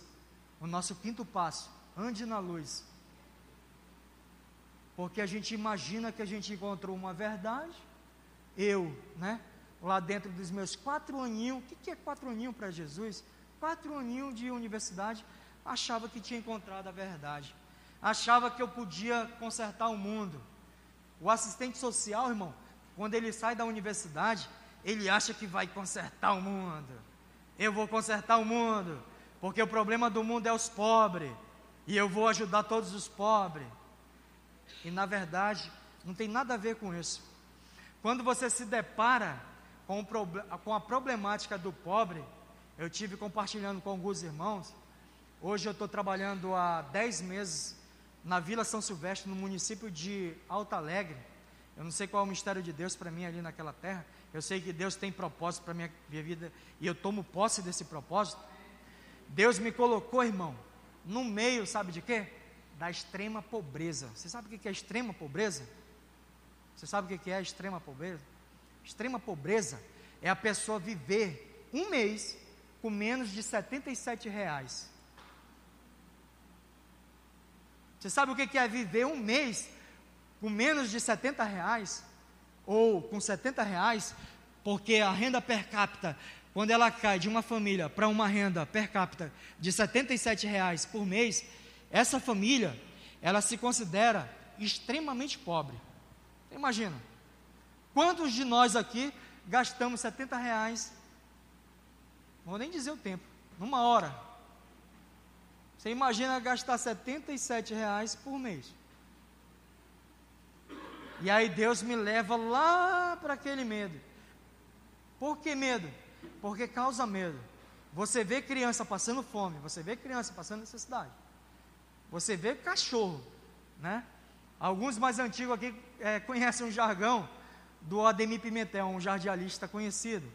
O nosso quinto passo, ande na luz. Porque a gente imagina que a gente encontrou uma verdade, eu, né? Lá dentro dos meus quatro aninhos, o que, que é quatro aninhos para Jesus? Quatro aninhos de universidade, achava que tinha encontrado a verdade. Achava que eu podia consertar o mundo. O assistente social, irmão, quando ele sai da universidade, ele acha que vai consertar o mundo. Eu vou consertar o mundo, porque o problema do mundo é os pobres, e eu vou ajudar todos os pobres. E na verdade, não tem nada a ver com isso. Quando você se depara com, com a problemática do pobre, eu tive compartilhando com alguns irmãos. Hoje eu estou trabalhando há 10 meses na Vila São Silvestre, no município de Alta Alegre. Eu não sei qual é o mistério de Deus para mim ali naquela terra. Eu sei que Deus tem propósito para minha, minha vida e eu tomo posse desse propósito. Deus me colocou, irmão, no meio, sabe de quê? Da extrema pobreza. Você sabe o que é extrema pobreza? Você sabe o que é extrema pobreza? Extrema pobreza é a pessoa viver um mês com menos de 77 reais. Você sabe o que é viver um mês com menos de 70 reais? Ou com 70 reais? Porque a renda per capita, quando ela cai de uma família para uma renda per capita de 77 reais por mês, essa família, ela se considera extremamente pobre. Imagina, quantos de nós aqui gastamos 70 reais, vou nem dizer o tempo, numa hora, você imagina gastar 77 reais por mês. E aí Deus me leva lá para aquele medo. Por que medo? Porque causa medo. Você vê criança passando fome, você vê criança passando necessidade. Você vê cachorro, né? Alguns mais antigos aqui é, conhecem um jargão do Ademir Pimentel, um jardialista conhecido.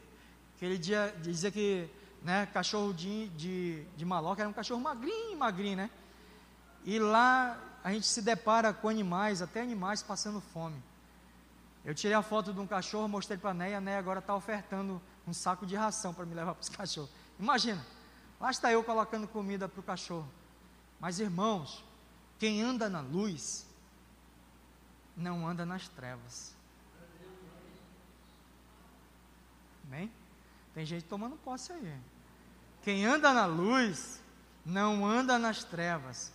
Que ele dizia, dizia que né, cachorro de, de, de maloca, era um cachorro magrinho, magrinho, né? E lá a gente se depara com animais, até animais passando fome. Eu tirei a foto de um cachorro, mostrei para a Neia, a Neia agora está ofertando um saco de ração para me levar para os *laughs* cachorros. Imagina, lá está eu colocando comida para o cachorro. Mas irmãos, quem anda na luz, não anda nas trevas. Amém? Tem gente tomando posse aí. Quem anda na luz não anda nas trevas.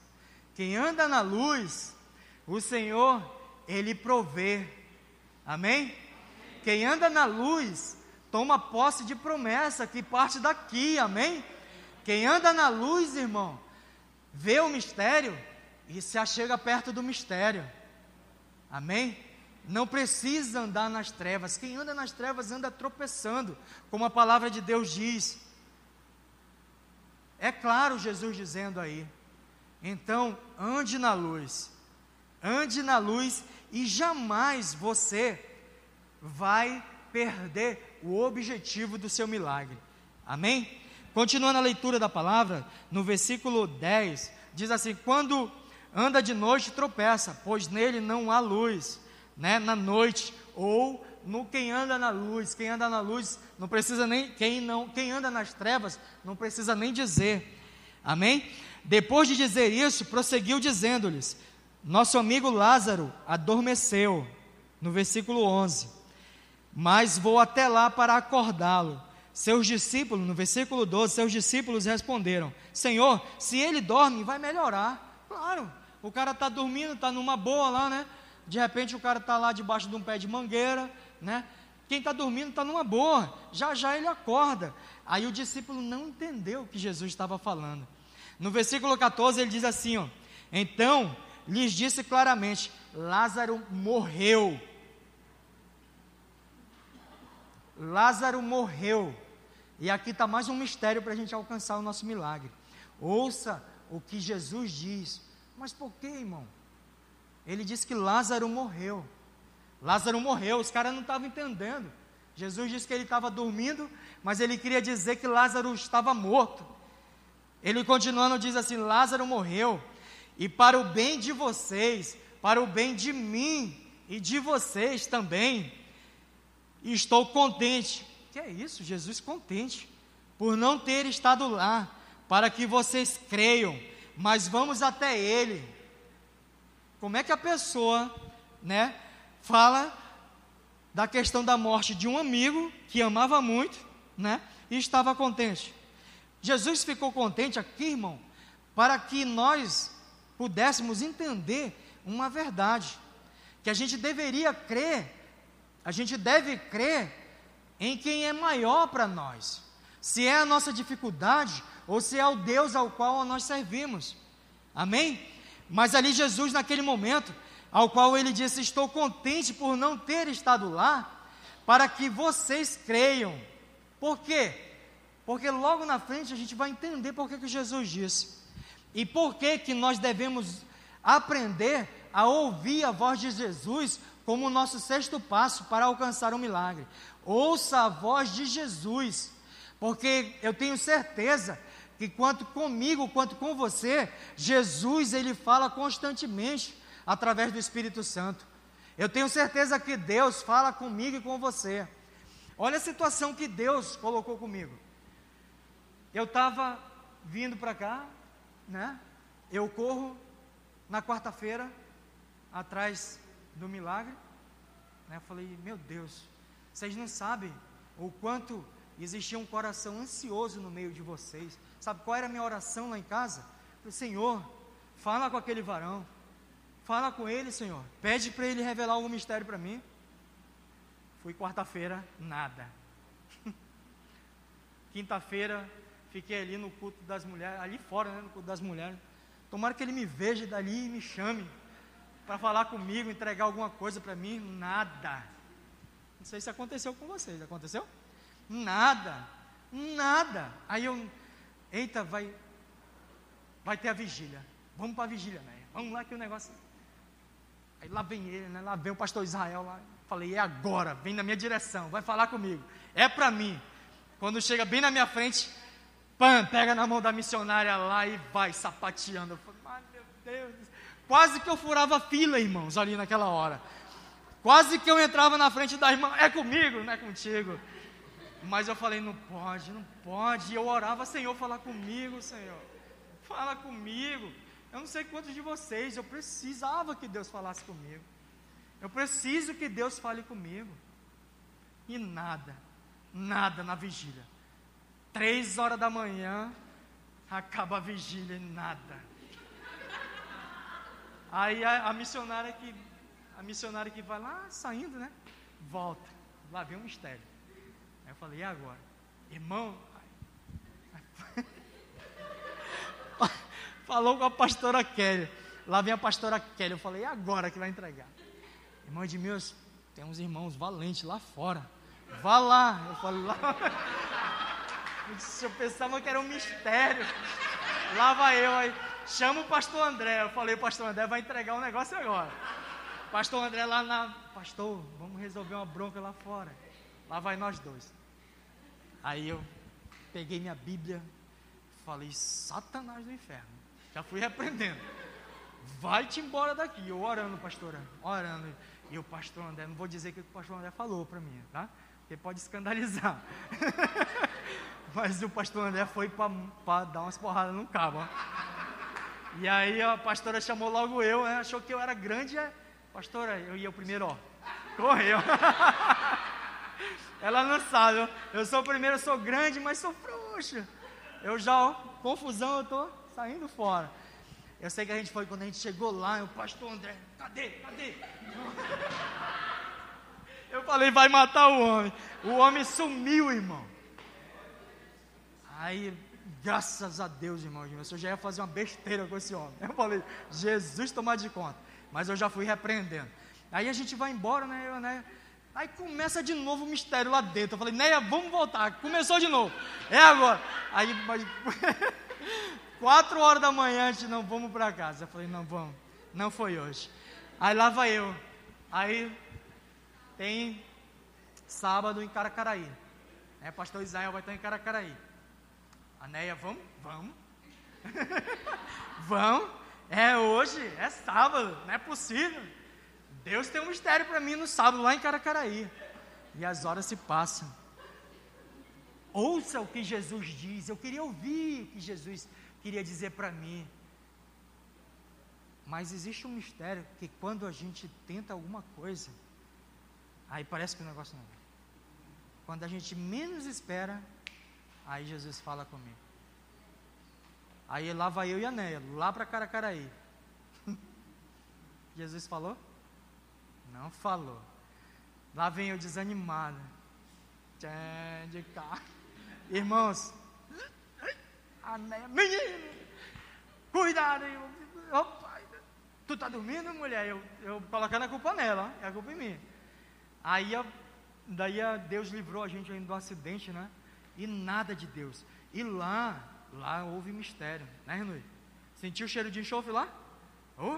Quem anda na luz, o Senhor, Ele provê. Amém? Quem anda na luz, toma posse de promessa que parte daqui. Amém? Quem anda na luz, irmão, vê o mistério e se achega perto do mistério. Amém? Não precisa andar nas trevas. Quem anda nas trevas anda tropeçando, como a palavra de Deus diz. É claro Jesus dizendo aí. Então, ande na luz. Ande na luz e jamais você vai perder o objetivo do seu milagre. Amém? Continuando a leitura da palavra, no versículo 10, diz assim: Quando anda de noite, tropeça, pois nele não há luz, né, na noite, ou no quem anda na luz. Quem anda na luz não precisa nem quem não, quem anda nas trevas não precisa nem dizer. Amém? Depois de dizer isso, prosseguiu dizendo-lhes: Nosso amigo Lázaro adormeceu, no versículo 11. Mas vou até lá para acordá-lo. Seus discípulos, no versículo 12, seus discípulos responderam: Senhor, se ele dorme, vai melhorar. Claro, o cara está dormindo, está numa boa lá, né? De repente o cara está lá debaixo de um pé de mangueira, né? Quem está dormindo está numa boa, já já ele acorda. Aí o discípulo não entendeu o que Jesus estava falando. No versículo 14 ele diz assim: ó, Então lhes disse claramente: Lázaro morreu. Lázaro morreu. E aqui está mais um mistério para a gente alcançar o nosso milagre. Ouça o que Jesus diz. Mas por que, irmão? Ele disse que Lázaro morreu. Lázaro morreu, os caras não estavam entendendo. Jesus disse que ele estava dormindo, mas ele queria dizer que Lázaro estava morto. Ele continuando diz assim: Lázaro morreu, e para o bem de vocês, para o bem de mim e de vocês também, estou contente. Que é isso? Jesus contente por não ter estado lá, para que vocês creiam, mas vamos até ele. Como é que a pessoa, né, fala da questão da morte de um amigo que amava muito, né? E estava contente. Jesus ficou contente aqui, irmão, para que nós pudéssemos entender uma verdade, que a gente deveria crer, a gente deve crer em quem é maior para nós, se é a nossa dificuldade ou se é o Deus ao qual nós servimos. Amém? Mas ali Jesus, naquele momento, ao qual ele disse: Estou contente por não ter estado lá, para que vocês creiam. Por quê? Porque logo na frente a gente vai entender por que, que Jesus disse. E por que, que nós devemos aprender a ouvir a voz de Jesus como o nosso sexto passo para alcançar o milagre. Ouça a voz de Jesus, porque eu tenho certeza que quanto comigo, quanto com você, Jesus ele fala constantemente através do Espírito Santo. Eu tenho certeza que Deus fala comigo e com você. Olha a situação que Deus colocou comigo. Eu estava vindo para cá, né? Eu corro na quarta-feira atrás do milagre. Né? Eu falei, meu Deus, vocês não sabem o quanto existia um coração ansioso no meio de vocês. Sabe qual era a minha oração lá em casa? Eu falei, Senhor, fala com aquele varão. Fala com ele, Senhor. Pede para ele revelar algum mistério para mim. Fui quarta-feira, nada. *laughs* Quinta-feira, fiquei ali no culto das mulheres, ali fora, né, no culto das mulheres. Tomara que ele me veja dali e me chame para falar comigo, entregar alguma coisa para mim. Nada. Não sei se aconteceu com vocês. Aconteceu? Nada. Nada. Aí eu, eita, vai, vai ter a vigília. Vamos para a vigília, né? Vamos lá que o negócio. Aí lá vem ele, né? Lá vem o pastor Israel lá. Falei, é agora, vem na minha direção, vai falar comigo. É para mim. Quando chega bem na minha frente, pam, pega na mão da missionária lá e vai sapateando. Eu falei, meu Deus. Quase que eu furava fila, irmãos, ali naquela hora. Quase que eu entrava na frente da irmã, é comigo, não é contigo. Mas eu falei, não pode, não pode. E eu orava, Senhor, fala comigo, Senhor. Fala comigo. Eu não sei quantos de vocês, eu precisava que Deus falasse comigo. Eu preciso que Deus fale comigo. E nada, nada na vigília. Três horas da manhã, acaba a vigília e nada. Aí a, a, missionária que a missionária que vai lá saindo, né? Volta. Lá vem um mistério. Aí eu falei, e agora? Irmão, *laughs* falou com a pastora Kelly. Lá vem a pastora Kelly. Eu falei, e agora que vai entregar? Irmão de meus, tem uns irmãos valentes lá fora. Vá lá. Eu falei, lá. *laughs* Eu pensava que era um mistério. Lá vai eu aí. Chama o pastor André. Eu falei, pastor André vai entregar um negócio agora. Pastor André lá na. Pastor, vamos resolver uma bronca lá fora. Lá vai nós dois. Aí eu peguei minha Bíblia, falei, Satanás do inferno. Já fui repreendendo. Vai-te embora daqui. Eu orando, pastora, orando. E o pastor André, não vou dizer o que o pastor André falou para mim, tá? Porque pode escandalizar. *laughs* Mas o pastor André foi para dar umas porradas no cabo. Ó. E aí a pastora chamou logo eu, né? achou que eu era grande. É, pastora, eu ia o primeiro, ó. Correu. *laughs* Ela não sabe, eu sou o primeiro, eu sou grande, mas sou frouxo. Eu já, ó, confusão, eu tô saindo fora. Eu sei que a gente foi quando a gente chegou lá, o pastor André, cadê? Cadê? *laughs* Eu falei, vai matar o homem. O homem sumiu, irmão. Aí, graças a Deus, irmão, eu já ia fazer uma besteira com esse homem. Eu falei, Jesus tomar de conta. Mas eu já fui repreendendo. Aí a gente vai embora, né? Eu, né? Aí começa de novo o mistério lá dentro. Eu falei, Neia, vamos voltar. Começou de novo. É agora. Aí, mas, *laughs* quatro horas da manhã, a gente não vamos para casa. Eu falei, não vamos. Não foi hoje. Aí lá vai eu. Aí tem sábado em Caracaraí. É, pastor Israel vai estar em Caracaraí. A Neia, vamos? Vamos. *laughs* vamos. É hoje, é sábado, não é possível. Deus tem um mistério para mim no sábado lá em Caracaraí. E as horas se passam. Ouça o que Jesus diz. Eu queria ouvir o que Jesus queria dizer para mim. Mas existe um mistério que quando a gente tenta alguma coisa, aí parece que o negócio não é. Quando a gente menos espera, aí Jesus fala comigo. Aí lá vai eu e a Néia, lá para Caracaraí. *laughs* Jesus falou? Não falou. Lá vem eu desanimado. De cá. Irmãos, a menino, cuidado. Eu, opa, tu tá dormindo, mulher? Eu, eu colocando a culpa nela, é a culpa em mim. Aí, daí Deus livrou a gente ainda do acidente, né? E nada de Deus. E lá, lá houve mistério, né, Renui? Sentiu o cheiro de enxofre lá? Oh,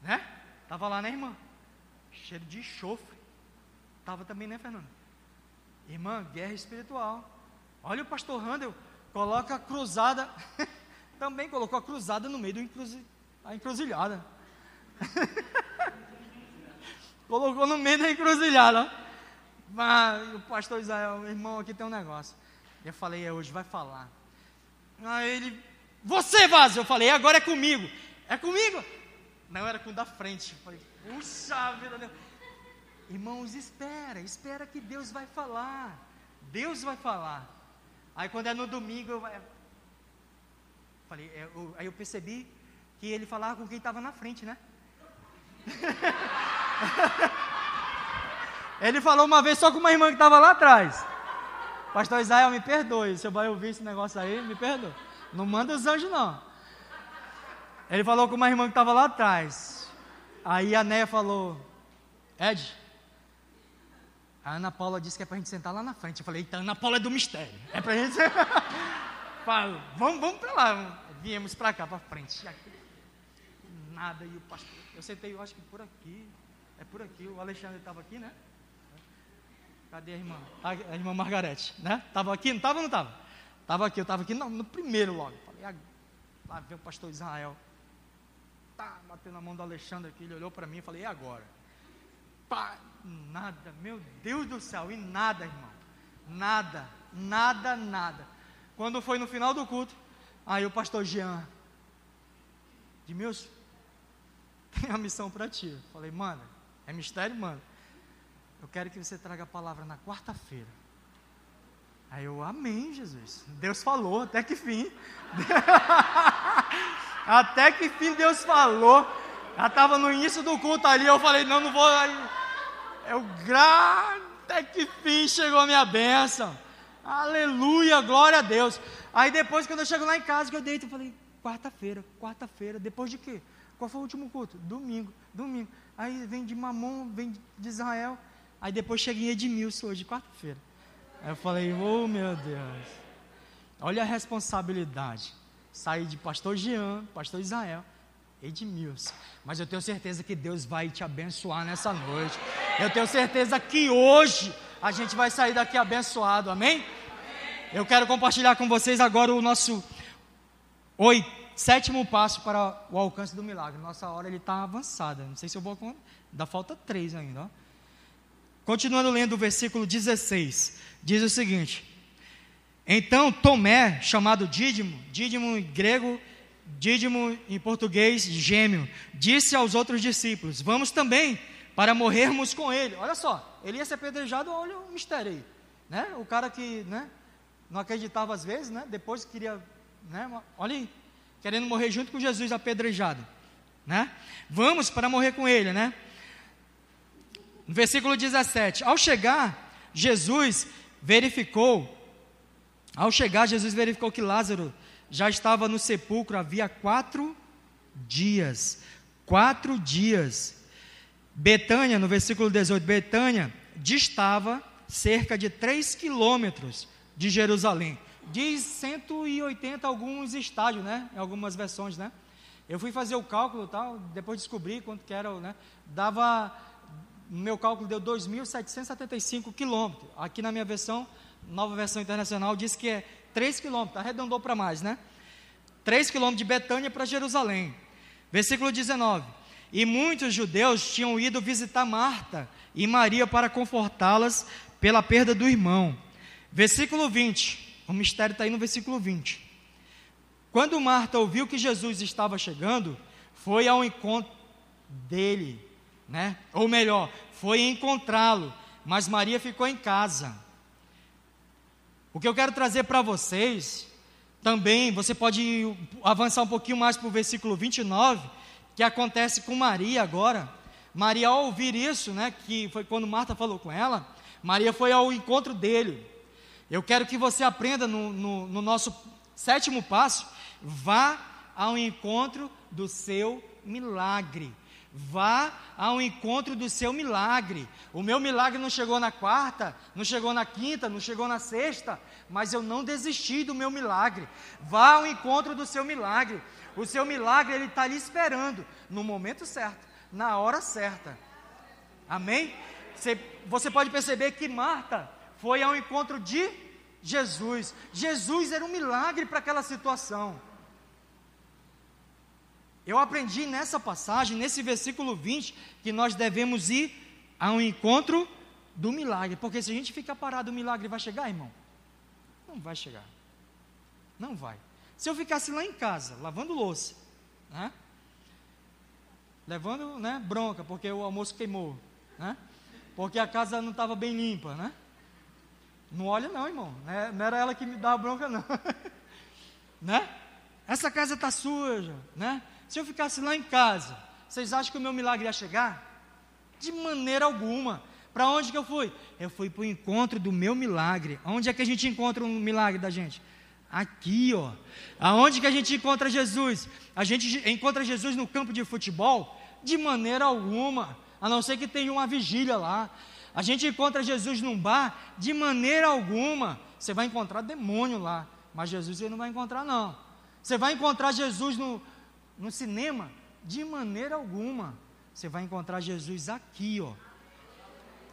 né? Tava lá, né, irmã? cheiro de enxofre. Estava também, né, Fernando? Irmã, guerra espiritual. Olha o pastor Randall, coloca a cruzada, *laughs* também colocou a cruzada no meio da encruzi, encruzilhada. *laughs* colocou no meio da encruzilhada. Mas o pastor Israel, irmão, aqui tem um negócio. Eu falei, é hoje, vai falar. Aí ele, você vaza. Eu falei, agora é comigo. É comigo? Não, era com o da frente. Eu falei, Puxa vida, Deus. Irmãos, espera, espera que Deus vai falar. Deus vai falar. Aí quando é no domingo, eu falei, é, eu, aí eu percebi que ele falava com quem estava na frente, né? *laughs* ele falou uma vez só com uma irmã que estava lá atrás. Pastor Israel, me perdoe. Se eu vai ouvir esse negócio aí, me perdoe. Não manda os anjos, não. Ele falou com uma irmã que estava lá atrás. Aí a Néia falou, Ed, a Ana Paula disse que é para a gente sentar lá na frente. Eu falei, eita, Ana Paula é do mistério. É para a gente. *laughs* Falo, vamos, vamos para lá. Viemos para cá, para frente. Nada, e o pastor. Eu sentei, eu acho que por aqui. É por aqui. O Alexandre estava aqui, né? Cadê a irmã? A, a irmã Margarete, né? Estava aqui, não estava ou não estava? Estava aqui, eu estava aqui no, no, primeiro logo. Falei, ah, lá vem o pastor Israel tá, bateu na mão do Alexandre aqui, ele olhou para mim e falei, e agora? Pá, nada, meu Deus do céu, e nada, irmão. Nada, nada, nada. Quando foi no final do culto, aí o pastor Jean, de meus, *laughs* tem a missão para ti. falei, mano, é mistério, mano. Eu quero que você traga a palavra na quarta-feira. Aí eu, amém, Jesus. Deus falou, até que fim. *laughs* Até que fim Deus falou. Já estava no início do culto ali, eu falei, não, não vou. Eu, até que fim chegou a minha bênção. Aleluia, glória a Deus. Aí depois, quando eu chego lá em casa, que eu deito, eu falei, quarta-feira, quarta-feira, depois de quê? Qual foi o último culto? Domingo, domingo. Aí vem de Mamon, vem de Israel. Aí depois cheguei em Edmilson hoje, quarta-feira. Aí eu falei, oh meu Deus. Olha a responsabilidade sair de pastor Jean, pastor Israel, Edmilson. Mas eu tenho certeza que Deus vai te abençoar nessa noite. Eu tenho certeza que hoje a gente vai sair daqui abençoado, amém? Eu quero compartilhar com vocês agora o nosso sétimo passo para o alcance do milagre. Nossa hora ele está avançada. Não sei se eu vou. Dá falta três ainda. Ó. Continuando lendo o versículo 16, diz o seguinte: Então Tomé, chamado Dídimo, Dídimo em grego, Dídimo em português, gêmeo, disse aos outros discípulos: Vamos também para morrermos com ele. Olha só, ele ia ser apedrejado, olha o mistério aí. Né? O cara que né, não acreditava às vezes, né? depois queria, né, olha aí, querendo morrer junto com Jesus apedrejado. Né? Vamos para morrer com ele, né? No versículo 17: Ao chegar, Jesus verificou, ao chegar, Jesus verificou que Lázaro já estava no sepulcro havia quatro dias. Quatro dias. Betânia, no versículo 18, Betânia distava cerca de 3 quilômetros de Jerusalém. Diz 180 alguns estádios, né? Em algumas versões, né? Eu fui fazer o cálculo tal, depois descobri quanto que era, né? Dava, no meu cálculo deu 2.775 quilômetros. Aqui na minha versão, nova versão internacional, diz que é 3 quilômetros, arredondou para mais, né? 3 quilômetros de Betânia para Jerusalém. Versículo 19. E muitos judeus tinham ido visitar Marta e Maria para confortá-las pela perda do irmão. Versículo 20. O mistério está aí no versículo 20. Quando Marta ouviu que Jesus estava chegando, foi ao encontro dele, né? Ou melhor, foi encontrá-lo, mas Maria ficou em casa. O que eu quero trazer para vocês, também, você pode avançar um pouquinho mais para o versículo 29, que acontece com Maria agora. Maria, ao ouvir isso, né, que foi quando Marta falou com ela, Maria foi ao encontro dele. Eu quero que você aprenda no, no, no nosso sétimo passo, vá ao encontro do seu milagre. Vá ao encontro do seu milagre. O meu milagre não chegou na quarta, não chegou na quinta, não chegou na sexta, mas eu não desisti do meu milagre. Vá ao encontro do seu milagre. O seu milagre ele está ali esperando no momento certo, na hora certa. Amém? Você, você pode perceber que Marta foi ao encontro de Jesus. Jesus era um milagre para aquela situação. Eu aprendi nessa passagem, nesse versículo 20, que nós devemos ir ao encontro do milagre. Porque se a gente ficar parado, o milagre vai chegar, irmão? Não vai chegar. Não vai. Se eu ficasse lá em casa, lavando louça, né? levando né, bronca, porque o almoço queimou, né? porque a casa não estava bem limpa, né? Não olha não, irmão, né? não era ela que me dava bronca não, *laughs* né? Essa casa está suja, né? Se eu ficasse lá em casa, vocês acham que o meu milagre ia chegar? De maneira alguma. Para onde que eu fui? Eu fui para o encontro do meu milagre. Onde é que a gente encontra um milagre da gente? Aqui, ó. Aonde que a gente encontra Jesus? A gente encontra Jesus no campo de futebol? De maneira alguma. A não ser que tenha uma vigília lá. A gente encontra Jesus num bar? De maneira alguma. Você vai encontrar demônio lá. Mas Jesus você não vai encontrar, não. Você vai encontrar Jesus no, no cinema? De maneira alguma. Você vai encontrar Jesus aqui, ó.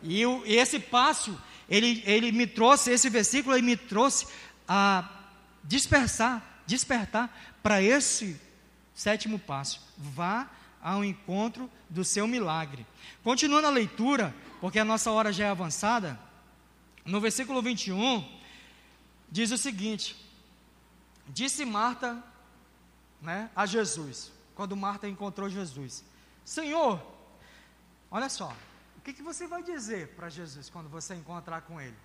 E eu, esse passo, ele, ele me trouxe, esse versículo, ele me trouxe a dispersar, despertar para esse sétimo passo. Vá ao encontro do seu milagre. Continuando a leitura, porque a nossa hora já é avançada, no versículo 21, diz o seguinte: Disse Marta né, a Jesus, quando Marta encontrou Jesus: Senhor, olha só, o que, que você vai dizer para Jesus quando você encontrar com ele?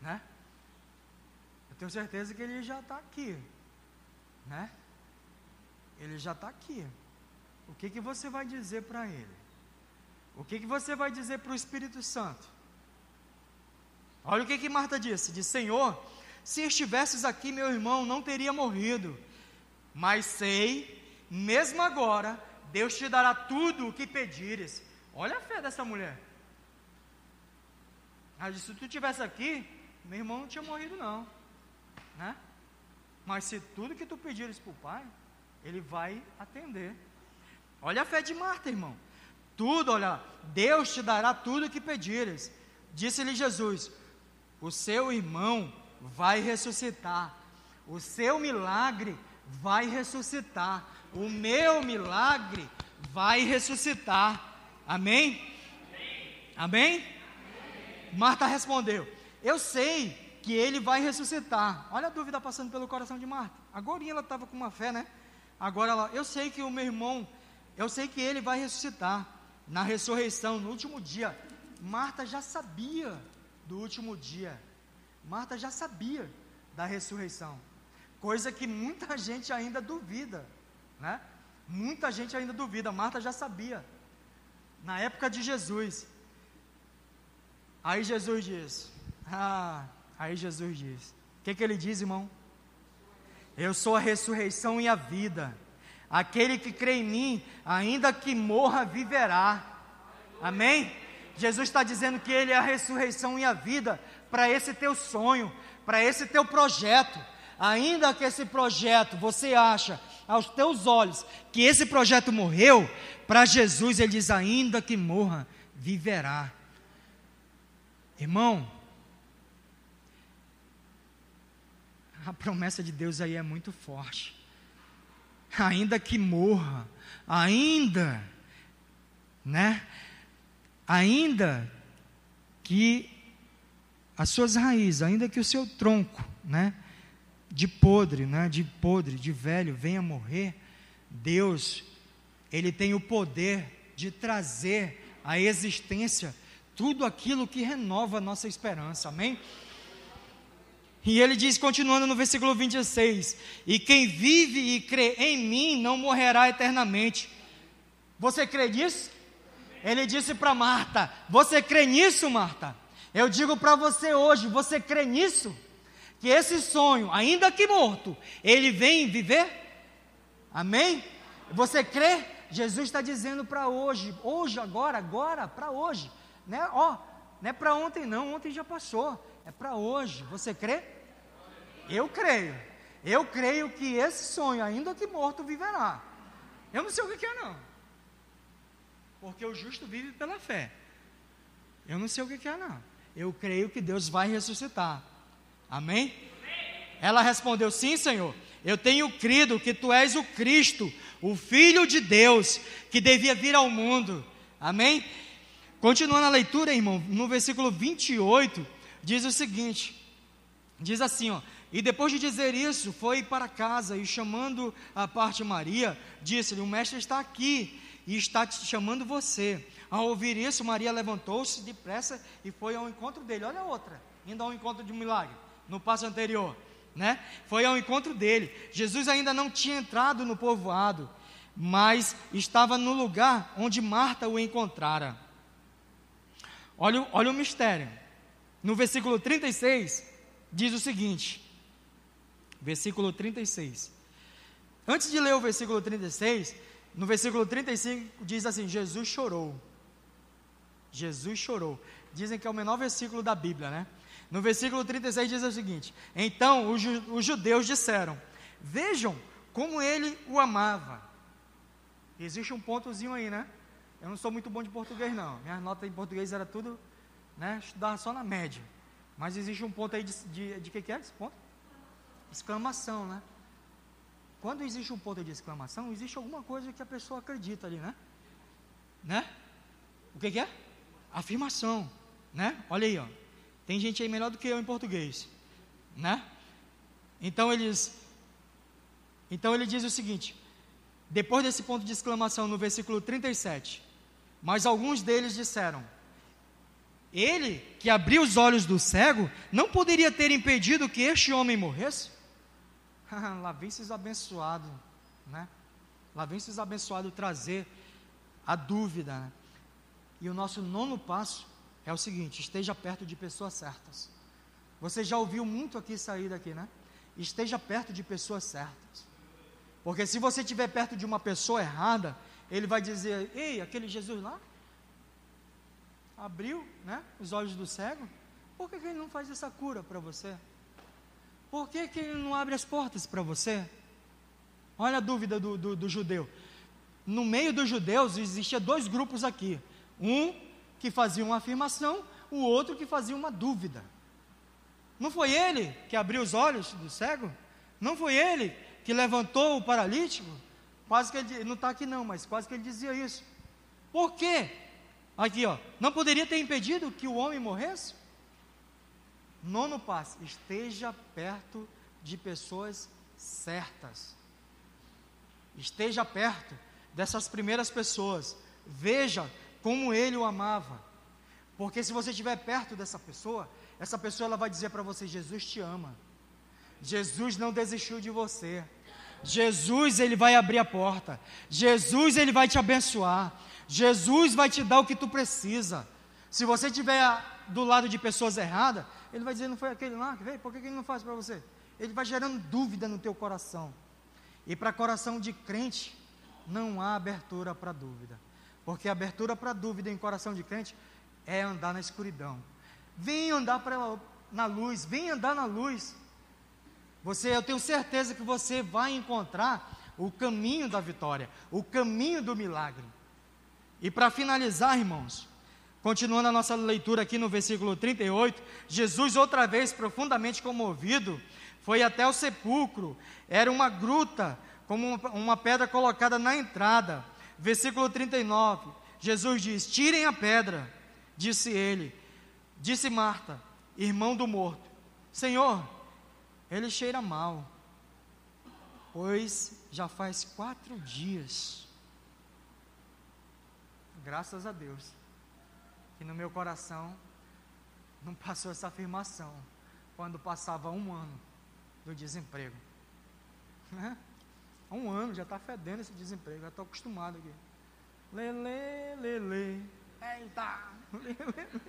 Né? Eu tenho certeza que ele já está aqui, né? Ele já está aqui. O que, que você vai dizer para ele? O que, que você vai dizer para o Espírito Santo? Olha o que, que Marta disse: Diz, Senhor, se estivesses aqui, meu irmão não teria morrido. Mas sei, mesmo agora, Deus te dará tudo o que pedires. Olha a fé dessa mulher. Ela disse: se tu estivesse aqui, meu irmão não tinha morrido, não. Né? Mas se tudo que tu pedires para o Pai, Ele vai atender. Olha a fé de Marta, irmão. Tudo, olha, Deus te dará tudo o que pedires. Disse-lhe Jesus: O seu irmão vai ressuscitar. O seu milagre vai ressuscitar. O meu milagre vai ressuscitar. Amém? Amém? Marta respondeu: Eu sei que ele vai ressuscitar. Olha a dúvida passando pelo coração de Marta. Agora ela estava com uma fé, né? Agora ela, eu sei que o meu irmão, eu sei que ele vai ressuscitar na ressurreição, no último dia. Marta já sabia do último dia. Marta já sabia da ressurreição. Coisa que muita gente ainda duvida, né? Muita gente ainda duvida. Marta já sabia. Na época de Jesus. Aí Jesus diz: Ah, aí Jesus diz: O que, que ele diz, irmão? Eu sou a ressurreição e a vida. Aquele que crê em mim, ainda que morra, viverá. Amém? Jesus está dizendo que Ele é a ressurreição e a vida para esse teu sonho, para esse teu projeto. Ainda que esse projeto você acha aos teus olhos que esse projeto morreu, para Jesus ele diz: ainda que morra, viverá. Irmão, a promessa de Deus aí é muito forte. Ainda que morra, ainda, né? Ainda que as suas raízes, ainda que o seu tronco, né? De podre, né? De podre, de velho, venha morrer, Deus, Ele tem o poder de trazer à existência tudo aquilo que renova a nossa esperança, amém? E ele diz, continuando no versículo 26: E quem vive e crê em mim não morrerá eternamente. Você crê nisso? Ele disse para Marta: Você crê nisso, Marta? Eu digo para você hoje: Você crê nisso? Que esse sonho, ainda que morto, ele vem viver? Amém? Você crê? Jesus está dizendo para hoje, hoje, agora, agora, para hoje né? Ó, não é para ontem não, ontem já passou, é para hoje. Você crê? Eu creio. Eu creio que esse sonho, ainda que morto, viverá. Eu não sei o que é não. Porque o justo vive pela fé. Eu não sei o que é não. Eu creio que Deus vai ressuscitar. Amém? Ela respondeu: Sim, Senhor. Eu tenho crido que tu és o Cristo, o Filho de Deus, que devia vir ao mundo. Amém? Continuando a leitura, irmão, no versículo 28, diz o seguinte: diz assim, ó. E depois de dizer isso, foi para casa e chamando a parte Maria, disse-lhe: O mestre está aqui e está te chamando você. Ao ouvir isso, Maria levantou-se depressa e foi ao encontro dele. Olha a outra, indo ao encontro de um milagre, no passo anterior, né? Foi ao encontro dele. Jesus ainda não tinha entrado no povoado, mas estava no lugar onde Marta o encontrara. Olha, olha o mistério. No versículo 36, diz o seguinte: versículo 36. Antes de ler o versículo 36, no versículo 35 diz assim: Jesus chorou. Jesus chorou. Dizem que é o menor versículo da Bíblia, né? No versículo 36 diz o seguinte: Então os, os judeus disseram: Vejam como ele o amava. Existe um pontozinho aí, né? Eu não sou muito bom de português, não. Minhas notas em português era tudo, né? Estudava só na média. Mas existe um ponto aí de, de, de que, que é esse ponto? Exclamação, né? Quando existe um ponto de exclamação, existe alguma coisa que a pessoa acredita ali, né? Né? O que, que é? Afirmação, né? Olha aí, ó. Tem gente aí melhor do que eu em português, né? Então eles, então ele diz o seguinte: depois desse ponto de exclamação no versículo 37, mas alguns deles disseram: Ele que abriu os olhos do cego não poderia ter impedido que este homem morresse? *laughs* Lá vem esses abençoados, né? Lá vem esses abençoados trazer a dúvida. Né? E o nosso nono passo é o seguinte: esteja perto de pessoas certas. Você já ouviu muito aqui sair daqui, né? Esteja perto de pessoas certas. Porque se você estiver perto de uma pessoa errada, ele vai dizer: Ei, aquele Jesus lá abriu né, os olhos do cego, por que, que ele não faz essa cura para você? Por que, que ele não abre as portas para você? Olha a dúvida do, do, do judeu. No meio dos judeus existia dois grupos aqui: um que fazia uma afirmação, o outro que fazia uma dúvida. Não foi ele que abriu os olhos do cego? Não foi ele que levantou o paralítico, quase que ele, não está aqui não, mas quase que ele dizia isso. Por quê? Aqui, ó, não poderia ter impedido que o homem morresse? Nono passo, esteja perto de pessoas certas. Esteja perto dessas primeiras pessoas. Veja como ele o amava. Porque se você estiver perto dessa pessoa, essa pessoa ela vai dizer para você: Jesus te ama. Jesus não desistiu de você. Jesus ele vai abrir a porta. Jesus ele vai te abençoar. Jesus vai te dar o que tu precisa. Se você estiver do lado de pessoas erradas, ele vai dizer: não foi aquele lá que veio? Por que ele não faz para você? Ele vai gerando dúvida no teu coração. E para coração de crente, não há abertura para dúvida. Porque abertura para dúvida em coração de crente é andar na escuridão. Vem andar pra, na luz, vem andar na luz. Você, eu tenho certeza que você vai encontrar o caminho da vitória, o caminho do milagre. E para finalizar, irmãos, continuando a nossa leitura aqui no versículo 38, Jesus, outra vez profundamente comovido, foi até o sepulcro. Era uma gruta, como uma pedra colocada na entrada. Versículo 39, Jesus diz: Tirem a pedra. Disse ele, disse Marta, irmão do morto: Senhor, ele cheira mal, pois já faz quatro dias. Graças a Deus, que no meu coração não passou essa afirmação quando passava um ano do desemprego. Né? Há um ano já está fedendo esse desemprego, já estou acostumado aqui. Lele, lele, eita, *laughs* lele.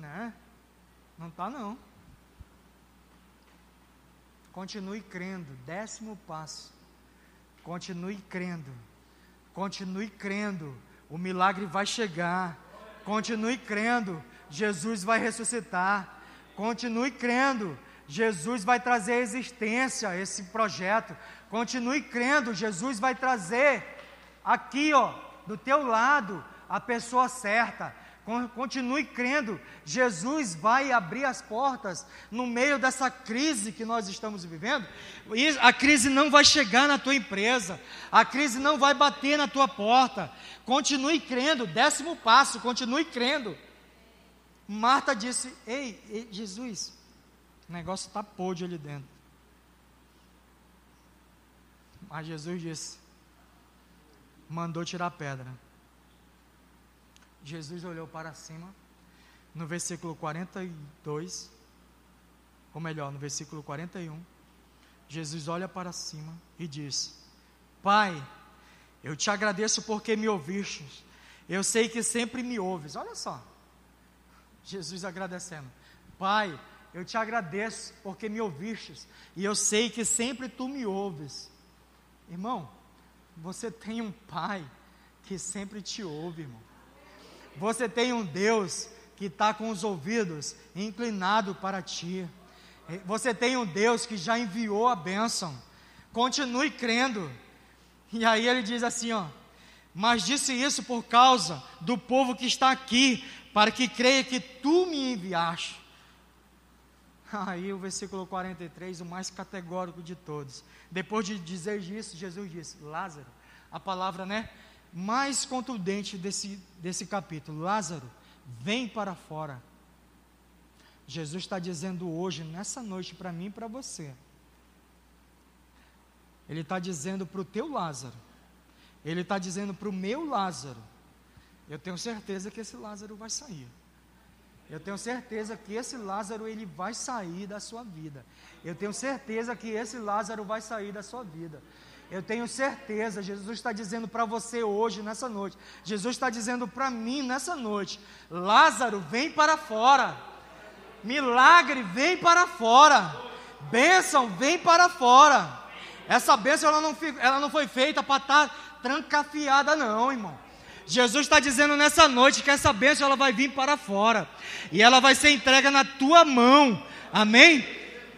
Né? Não está não. Continue crendo, décimo passo. Continue crendo. Continue crendo. O milagre vai chegar. Continue crendo. Jesus vai ressuscitar. Continue crendo. Jesus vai trazer existência a esse projeto. Continue crendo. Jesus vai trazer aqui, ó, do teu lado, a pessoa certa. Continue crendo, Jesus vai abrir as portas no meio dessa crise que nós estamos vivendo. E a crise não vai chegar na tua empresa, a crise não vai bater na tua porta. Continue crendo, décimo passo, continue crendo. Marta disse: Ei, ei Jesus, o negócio está podre ali dentro. Mas Jesus disse: mandou tirar a pedra. Jesus olhou para cima, no versículo 42, ou melhor, no versículo 41, Jesus olha para cima e diz: Pai, eu te agradeço porque me ouviste, eu sei que sempre me ouves. Olha só, Jesus agradecendo: Pai, eu te agradeço porque me ouvistes, e eu sei que sempre tu me ouves. Irmão, você tem um pai que sempre te ouve, irmão. Você tem um Deus que está com os ouvidos inclinados para ti. Você tem um Deus que já enviou a bênção. Continue crendo. E aí ele diz assim, ó: "Mas disse isso por causa do povo que está aqui, para que creia que tu me enviaste." *laughs* Aí o versículo 43, o mais categórico de todos. Depois de dizer isso, Jesus disse: Lázaro, a palavra, né? mais contundente desse, desse capítulo: Lázaro, vem para fora. Jesus está dizendo hoje, nessa noite, para mim e para você. Ele está dizendo para o teu Lázaro. Ele está dizendo para o meu Lázaro. Eu tenho certeza que esse Lázaro vai sair. Eu tenho certeza que esse Lázaro ele vai sair da sua vida. Eu tenho certeza que esse Lázaro vai sair da sua vida. Eu tenho certeza, Jesus está dizendo para você hoje, nessa noite. Jesus está dizendo para mim nessa noite: Lázaro, vem para fora. Milagre, vem para fora. Bênção, vem para fora. Essa bênção ela não, ela não foi feita para estar tá trancafiada, não, irmão. Jesus está dizendo nessa noite que essa bênção ela vai vir para fora e ela vai ser entregue na tua mão. Amém?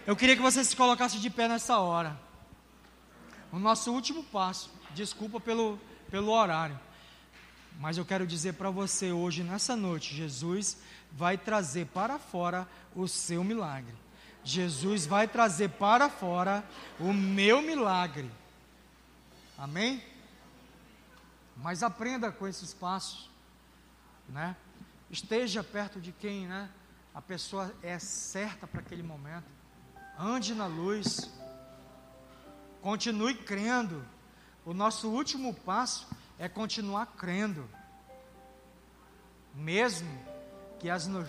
Eu queria que você se colocasse de pé nessa hora o nosso último passo. Desculpa pelo, pelo horário. Mas eu quero dizer para você hoje, nessa noite, Jesus vai trazer para fora o seu milagre. Jesus vai trazer para fora o meu milagre. Amém? Mas aprenda com esses passos, né? Esteja perto de quem, né? A pessoa é certa para aquele momento. Ande na luz. Continue crendo. O nosso último passo é continuar crendo. Mesmo que, as no...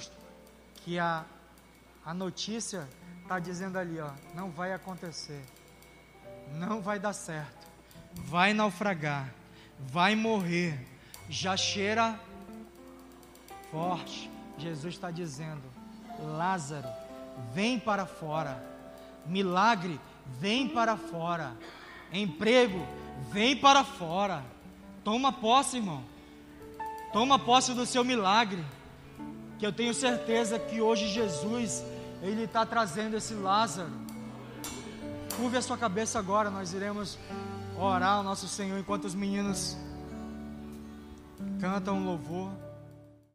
que a, a notícia está dizendo ali, ó, não vai acontecer. Não vai dar certo. Vai naufragar. Vai morrer. Já cheira forte. Jesus está dizendo: Lázaro, vem para fora. Milagre, vem para fora. Emprego, vem para fora. Toma posse, irmão. Toma posse do seu milagre. Que eu tenho certeza que hoje Jesus, Ele está trazendo esse Lázaro. Curve a sua cabeça agora, nós iremos orar ao nosso Senhor enquanto os meninos cantam louvor.